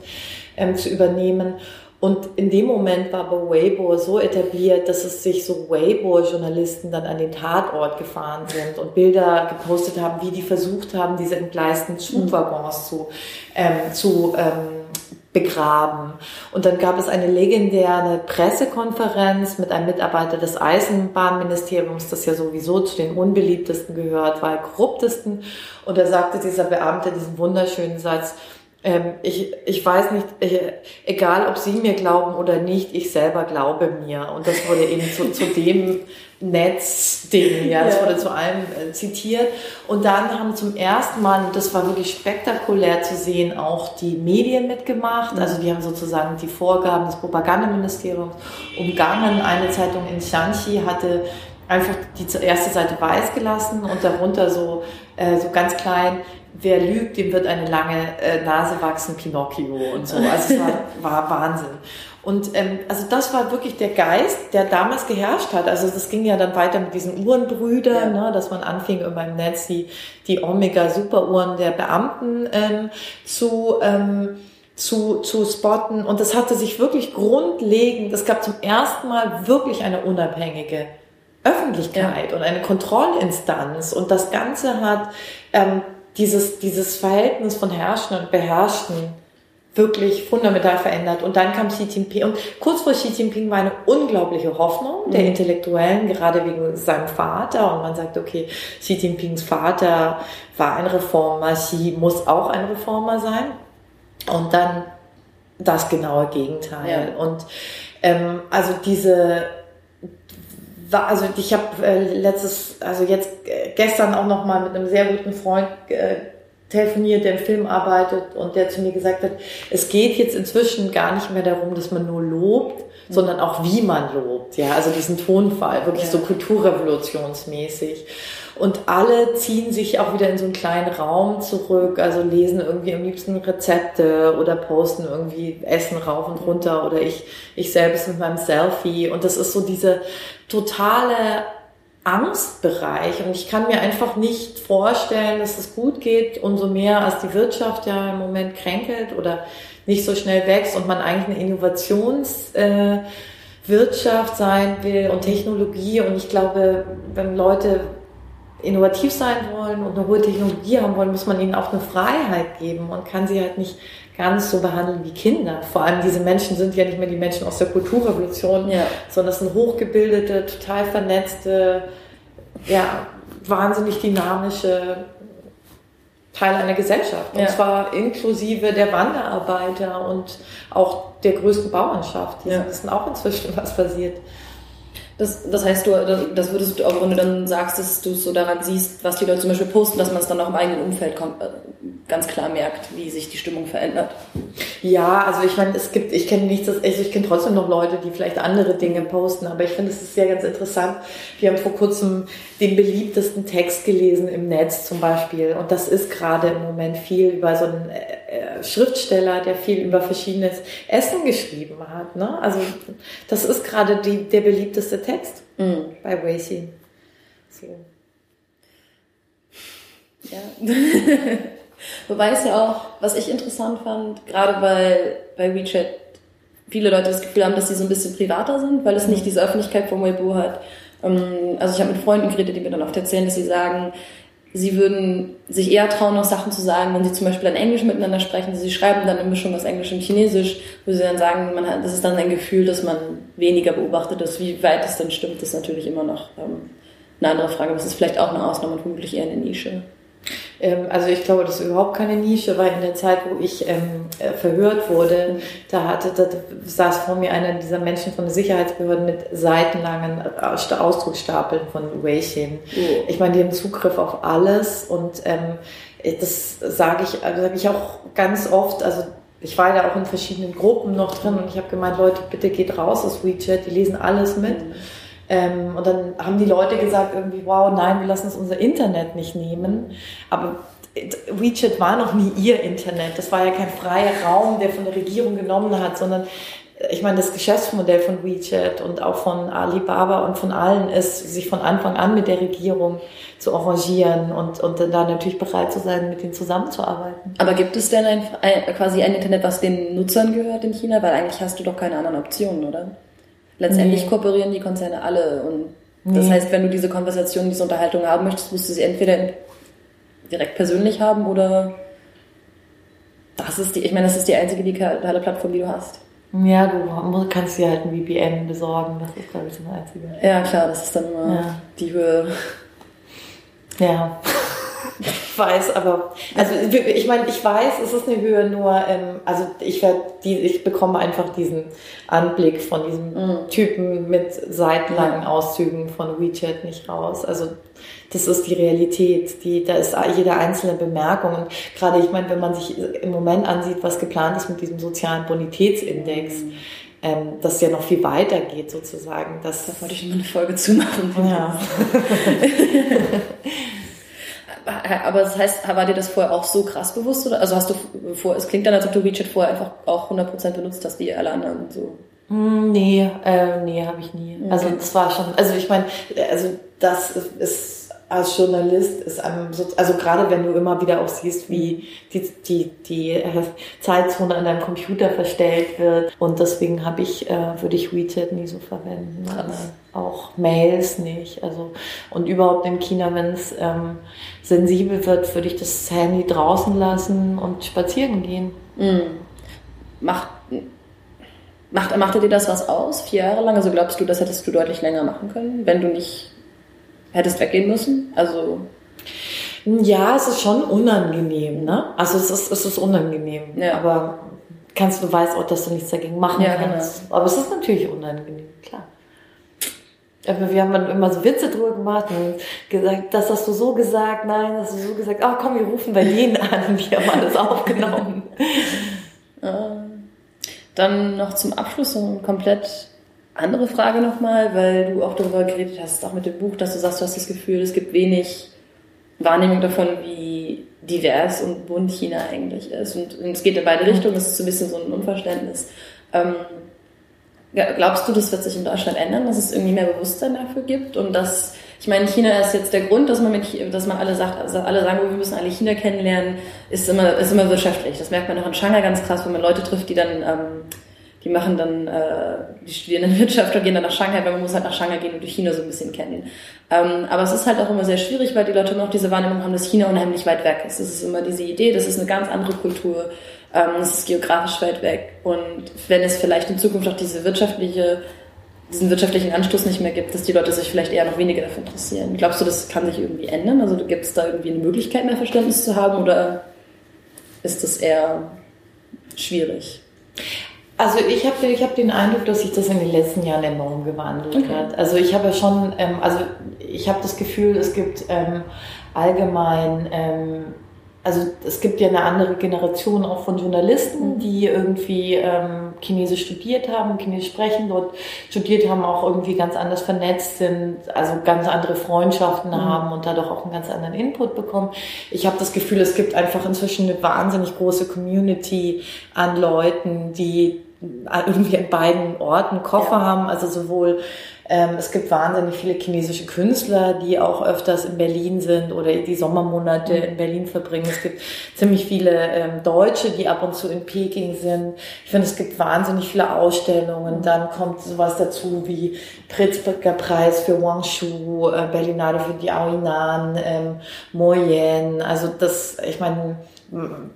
ähm, zu übernehmen. Und in dem Moment war aber Weibo so etabliert, dass es sich so Weibo-Journalisten dann an den Tatort gefahren sind und Bilder gepostet haben, wie die versucht haben, diese entgleisten Zugwaggons zu, ähm, zu ähm, begraben. Und dann gab es eine legendäre Pressekonferenz mit einem Mitarbeiter des Eisenbahnministeriums, das ja sowieso zu den unbeliebtesten gehört, weil korruptesten. Und da sagte dieser Beamte diesen wunderschönen Satz, ähm, ich, ich weiß nicht, ich, egal ob Sie mir glauben oder nicht, ich selber glaube mir. Und das wurde eben zu, zu dem Netzding, ja, das wurde zu allem äh, zitiert. Und dann haben zum ersten Mal, und das war wirklich spektakulär zu sehen, auch die Medien mitgemacht. Also die haben sozusagen die Vorgaben des Propagandaministeriums umgangen. Eine Zeitung in Shanxi hatte einfach die erste Seite weiß gelassen und darunter so, äh, so ganz klein, wer lügt, dem wird eine lange äh, Nase wachsen, Pinocchio und so. Also es war, <laughs> war Wahnsinn. Und ähm, also das war wirklich der Geist, der damals geherrscht hat. Also das ging ja dann weiter mit diesen Uhrenbrüdern, ja. ne, dass man anfing immer im Netz die, die Omega-Superuhren der Beamten ähm, zu ähm, zu, zu spotten. Und das hatte sich wirklich grundlegend, es gab zum ersten Mal wirklich eine unabhängige Öffentlichkeit ja. und eine Kontrollinstanz. Und das Ganze hat ähm, dieses, dieses Verhältnis von Herrschen und Beherrschten wirklich fundamental verändert. Und dann kam Xi Jinping. Und kurz vor Xi Jinping war eine unglaubliche Hoffnung der mhm. Intellektuellen, gerade wegen seinem Vater. Und man sagt, okay, Xi Jinpings Vater war ein Reformer, Xi muss auch ein Reformer sein. Und dann das genaue Gegenteil. Ja. Und ähm, also diese war, also ich habe äh, letztes, also jetzt äh, gestern auch noch mal mit einem sehr guten Freund äh, telefoniert, der im Film arbeitet und der zu mir gesagt hat, es geht jetzt inzwischen gar nicht mehr darum, dass man nur lobt, mhm. sondern auch wie man lobt. Ja, also diesen Tonfall, wirklich ja. so kulturrevolutionsmäßig. Und alle ziehen sich auch wieder in so einen kleinen Raum zurück, also lesen irgendwie am liebsten Rezepte oder posten irgendwie Essen rauf und runter oder ich, ich selbst mit meinem Selfie. Und das ist so diese totale Angstbereich und ich kann mir einfach nicht vorstellen, dass es gut geht, umso mehr als die Wirtschaft ja im Moment kränkelt oder nicht so schnell wächst und man eigentlich eine Innovationswirtschaft äh, sein will und Technologie und ich glaube, wenn Leute innovativ sein wollen und eine hohe Technologie haben wollen, muss man ihnen auch eine Freiheit geben und kann sie halt nicht ganz so behandeln wie Kinder. Vor allem diese Menschen sind ja nicht mehr die Menschen aus der Kulturrevolution, ja. sondern es sind hochgebildete, total vernetzte, ja, wahnsinnig dynamische Teil einer Gesellschaft. Und ja. zwar inklusive der Wanderarbeiter und auch der größten Bauernschaft. Die ja. wissen auch inzwischen, was passiert. Das, das heißt, du, das würdest du auch, wenn du dann sagst, dass du so daran siehst, was die Leute zum Beispiel posten, dass man es dann auch im eigenen Umfeld kommt, äh, ganz klar merkt, wie sich die Stimmung verändert. Ja, also ich meine, es gibt, ich kenne nichts, also ich kenne trotzdem noch Leute, die vielleicht andere Dinge posten, aber ich finde es ist sehr ganz interessant. Wir haben vor kurzem den beliebtesten Text gelesen im Netz zum Beispiel und das ist gerade im Moment viel über so einen äh Schriftsteller, der viel über verschiedenes Essen geschrieben hat. Ne? Also das ist gerade die, der beliebteste Text mhm. bei Wacy. So. Ja. <laughs> Wobei es ja auch, was ich interessant fand, gerade weil bei WeChat viele Leute das Gefühl haben, dass sie so ein bisschen privater sind, weil es nicht diese Öffentlichkeit vom Weibo hat. Ähm, also ich habe mit Freunden geredet, die mir dann oft erzählen, dass sie sagen, sie würden sich eher trauen, noch Sachen zu sagen, wenn sie zum Beispiel dann Englisch miteinander sprechen. Sie schreiben dann eine Mischung aus Englisch und Chinesisch, wo sie dann sagen, man hat, das ist dann ein Gefühl, dass man weniger beobachtet ist. Wie weit es dann stimmt, ist natürlich immer noch ähm, eine andere Frage. Aber es ist vielleicht auch eine Ausnahme und vermutlich eher eine Nische. Ähm, also ich glaube, das ist überhaupt keine Nische, weil in der Zeit, wo ich ähm, äh, verhört wurde, da hatte, da saß vor mir einer dieser Menschen von der Sicherheitsbehörde mit seitenlangen Ausdrucksstapeln von Weixin. Oh. Ich meine, die haben Zugriff auf alles und ähm, das sage ich, also sage ich auch ganz oft, also ich war da auch in verschiedenen Gruppen noch drin und ich habe gemeint, Leute, bitte geht raus aus WeChat, die lesen alles mit. Mhm. Ähm, und dann haben die Leute gesagt irgendwie, wow, nein, wir lassen uns unser Internet nicht nehmen. Aber WeChat war noch nie ihr Internet. Das war ja kein freier Raum, der von der Regierung genommen hat, sondern ich meine, das Geschäftsmodell von WeChat und auch von Alibaba und von allen ist, sich von Anfang an mit der Regierung zu arrangieren und, und dann da natürlich bereit zu sein, mit denen zusammenzuarbeiten. Aber gibt es denn ein, ein, quasi ein Internet, was den Nutzern gehört in China? Weil eigentlich hast du doch keine anderen Optionen, oder? Letztendlich nee. kooperieren die Konzerne alle und nee. das heißt, wenn du diese Konversation, diese Unterhaltung haben möchtest, musst du sie entweder direkt persönlich haben oder das ist die, ich meine, das ist die einzige digitale Plattform, die du hast. Ja, du kannst dir halt ein VPN besorgen, das ist, glaube ich, das einzige. Ja, klar, das ist dann immer ja. die Höhe. Ja. <laughs> Ich weiß, aber also ich meine, ich weiß, es ist eine Höhe, nur ähm, also ich werde die, ich bekomme einfach diesen Anblick von diesem mhm. Typen mit seitenlangen mhm. Auszügen von WeChat nicht raus. Also das ist die Realität, die da ist jede einzelne Bemerkung und gerade ich meine, wenn man sich im Moment ansieht, was geplant ist mit diesem sozialen Bonitätsindex. Mhm ähm, das ja noch viel weiter geht sozusagen. Das, da wollte ich immer eine Folge zumachen. Ja. <laughs> aber das heißt, war dir das vorher auch so krass bewusst? Oder? Also hast du vor, es klingt dann, als ob du WeChat vorher einfach auch 100% benutzt hast, wie alle anderen so. Hm, nee, äh, nee, habe ich nie. Okay. Also das war schon, also ich meine, also das ist als Journalist ist einem so, also gerade wenn du immer wieder auch siehst, wie die, die, die äh, Zeitzone an deinem Computer verstellt wird und deswegen habe ich, äh, würde ich WeChat nie so verwenden. Auch Mails nicht. Also und überhaupt in China, wenn es ähm, sensibel wird, würde ich das Handy draußen lassen und spazieren gehen. Mhm. Macht Macht, machte dir das was aus, vier Jahre lang? Also glaubst du, das hättest du deutlich länger machen können, wenn du nicht hättest weggehen müssen? Also ja, es ist schon unangenehm, ne? Also es ist, es ist unangenehm, ja. aber kannst du weißt auch, dass du nichts dagegen machen ja, kannst. Genau. Aber es ist natürlich unangenehm, klar. Aber wir haben dann immer so Witze drüber gemacht und gesagt, das hast du so gesagt, nein, das hast du so gesagt, ach komm, wir rufen bei denen an, <laughs> die haben alles aufgenommen. <laughs> Dann noch zum Abschluss so ein komplett andere Frage nochmal, weil du auch darüber geredet hast, auch mit dem Buch, dass du sagst, du hast das Gefühl, es gibt wenig Wahrnehmung davon, wie divers und bunt China eigentlich ist. Und, und es geht in beide. Richtungen, es ist ein bisschen so ein Unverständnis. Ähm, glaubst du, das wird sich in Deutschland ändern, dass es irgendwie mehr Bewusstsein dafür gibt und dass ich meine, China ist jetzt der Grund, dass man mit, dass man alle sagt, also alle sagen, wir müssen alle China kennenlernen, ist immer, ist immer wirtschaftlich. Das merkt man auch in Shanghai ganz krass, wenn man Leute trifft, die dann ähm, die machen dann, äh, die studieren in <laughs> Wirtschaft und gehen dann nach Shanghai, weil man muss halt nach Shanghai gehen und die China so ein bisschen kennen. Ähm, aber es ist halt auch immer sehr schwierig, weil die Leute noch diese Wahrnehmung haben, dass China unheimlich weit weg ist. Es ist immer diese Idee, das ist eine ganz andere Kultur, ähm, es ist geografisch weit weg. Und wenn es vielleicht in Zukunft auch diese wirtschaftliche, diesen wirtschaftlichen Anstoß nicht mehr gibt, dass die Leute sich vielleicht eher noch weniger dafür interessieren. Glaubst du, das kann sich irgendwie ändern? Also gibt es da irgendwie eine Möglichkeit, mehr Verständnis zu haben oder ist das eher schwierig? Also ich habe ich hab den Eindruck, dass sich das in den letzten Jahren enorm gewandelt okay. hat. Also ich habe ja schon, ähm, also ich habe das Gefühl, es gibt ähm, allgemein ähm, also es gibt ja eine andere Generation auch von Journalisten, mhm. die irgendwie ähm, Chinesisch studiert haben, Chinesisch sprechen, dort studiert haben, auch irgendwie ganz anders vernetzt sind, also ganz andere Freundschaften mhm. haben und dadurch auch einen ganz anderen Input bekommen. Ich habe das Gefühl, es gibt einfach inzwischen eine wahnsinnig große Community an Leuten, die irgendwie an beiden Orten Koffer ja. haben, also sowohl ähm, es gibt wahnsinnig viele chinesische Künstler, die auch öfters in Berlin sind oder die Sommermonate mhm. in Berlin verbringen. Es gibt ziemlich viele ähm, Deutsche, die ab und zu in Peking sind. Ich finde, es gibt wahnsinnig viele Ausstellungen. Dann kommt sowas dazu wie Pritzberger Preis für Wang Shu, äh, Berlinale für die Aoinan, ähm, Moyen. Also das, ich meine,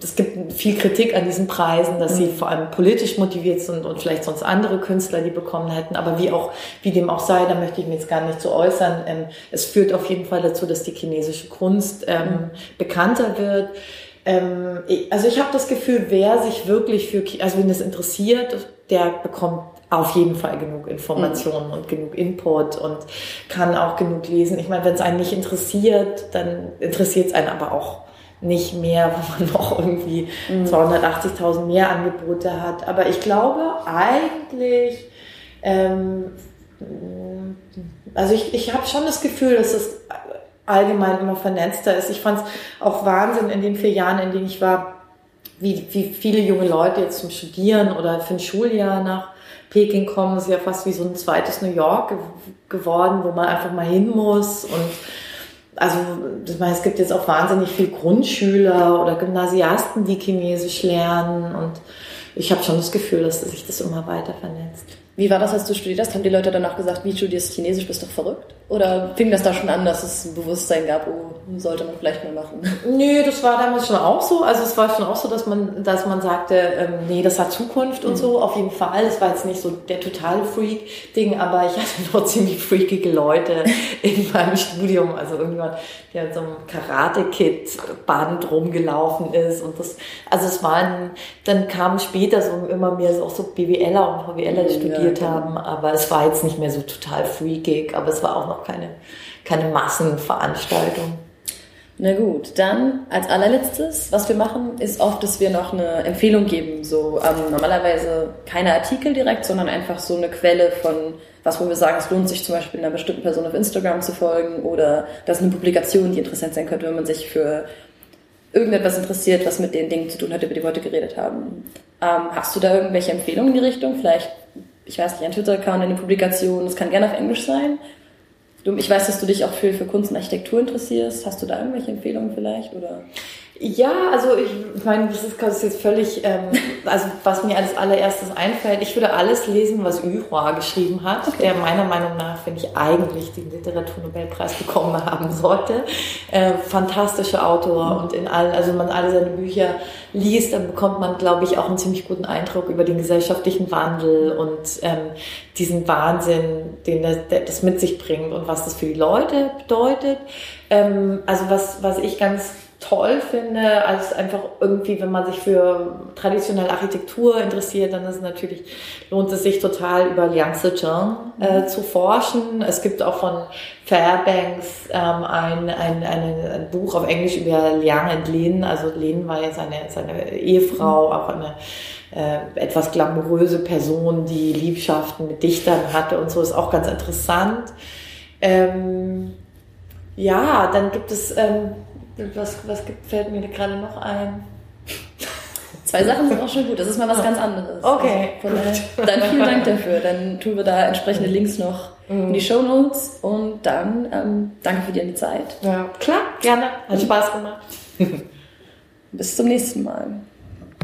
es gibt viel Kritik an diesen Preisen, dass sie mhm. vor allem politisch motiviert sind und vielleicht sonst andere Künstler die bekommen hätten. Aber wie auch, wie dem auch sei, da möchte ich mich jetzt gar nicht so äußern. Ähm, es führt auf jeden Fall dazu, dass die chinesische Kunst ähm, mhm. bekannter wird. Ähm, also ich habe das Gefühl, wer sich wirklich für, also wenn es interessiert, der bekommt auf jeden Fall genug Informationen mhm. und genug Input und kann auch genug lesen. Ich meine, wenn es einen nicht interessiert, dann interessiert es einen aber auch nicht mehr, wo man <laughs> noch irgendwie mhm. 280.000 mehr Angebote hat. Aber ich glaube eigentlich, ähm, also ich, ich habe schon das Gefühl, dass es allgemein immer vernetzter ist. Ich fand es auch Wahnsinn in den vier Jahren, in denen ich war, wie, wie viele junge Leute jetzt zum Studieren oder für ein Schuljahr nach Peking kommen. Das ist ja fast wie so ein zweites New York geworden, wo man einfach mal hin muss und also ich meine, es gibt jetzt auch wahnsinnig viel Grundschüler oder Gymnasiasten, die Chinesisch lernen und ich habe schon das Gefühl, dass sich das immer weiter vernetzt. Wie war das, als du studiert hast? Haben die Leute danach gesagt, wie studierst Chinesisch, bist doch verrückt? Oder fing das da schon an, dass es ein Bewusstsein gab, oh, sollte man vielleicht mal machen? Nö, das war damals schon auch so. Also es war schon auch so, dass man, dass man sagte, ähm, nee, das hat Zukunft und mhm. so, auf jeden Fall. Es war jetzt nicht so der totale Freak-Ding, aber ich hatte nur <laughs> ziemlich freakige Leute in meinem Studium. Also irgendjemand, der mit so einem Karate-Kit-Band rumgelaufen ist und das, also es waren, dann kamen später so immer mehr so auch so BWLer und VWLer, die mhm, studiert ja, genau. haben, aber es war jetzt nicht mehr so total freakig, aber es war auch noch noch keine, keine Massenveranstaltung. Na gut, dann als allerletztes, was wir machen, ist oft, dass wir noch eine Empfehlung geben. So ähm, normalerweise keine Artikel direkt, sondern einfach so eine Quelle von was, wo wir sagen, es lohnt sich zum Beispiel einer bestimmten Person auf Instagram zu folgen oder das ist eine Publikation, die interessant sein könnte, wenn man sich für irgendetwas interessiert, was mit den Dingen zu tun hat, über die wir heute geredet haben. Ähm, hast du da irgendwelche Empfehlungen in die Richtung? Vielleicht, ich weiß nicht, ein Twitter-Account, eine Publikation, das kann gerne auf Englisch sein. Ich weiß, dass du dich auch für, für Kunst und Architektur interessierst. Hast du da irgendwelche Empfehlungen vielleicht? Oder? Ja, also ich meine, das ist, das ist jetzt völlig, ähm, also was mir als allererstes einfällt, ich würde alles lesen, was Yuhua geschrieben hat, okay. der meiner Meinung nach, finde ich, eigentlich den Literaturnobelpreis bekommen haben sollte. Äh, fantastischer Autor mhm. und in all, also wenn man alle seine Bücher liest, dann bekommt man, glaube ich, auch einen ziemlich guten Eindruck über den gesellschaftlichen Wandel und ähm, diesen Wahnsinn, den das, das mit sich bringt und was das für die Leute bedeutet. Ähm, also was, was ich ganz toll finde, als einfach irgendwie, wenn man sich für traditionelle Architektur interessiert, dann ist natürlich, lohnt es sich total über Liang Zhejiang äh, mhm. zu forschen. Es gibt auch von Fairbanks ähm, ein, ein, ein, ein Buch auf Englisch über Liang und Lin. Also Lin war ja seine, seine Ehefrau, mhm. auch eine äh, etwas glamouröse Person, die Liebschaften mit Dichtern hatte und so, ist auch ganz interessant. Ähm, ja, dann gibt es ähm, was, was fällt mir gerade noch ein? Zwei Sachen sind auch schon gut. Das ist mal was ganz anderes. Okay. Also daher, dann vielen Dank dafür. Dann tun wir da entsprechende Links noch mhm. in die Show Notes und dann ähm, danke für die Zeit. Ja, klar, gerne. Hat Spaß gemacht. <laughs> Bis zum nächsten Mal.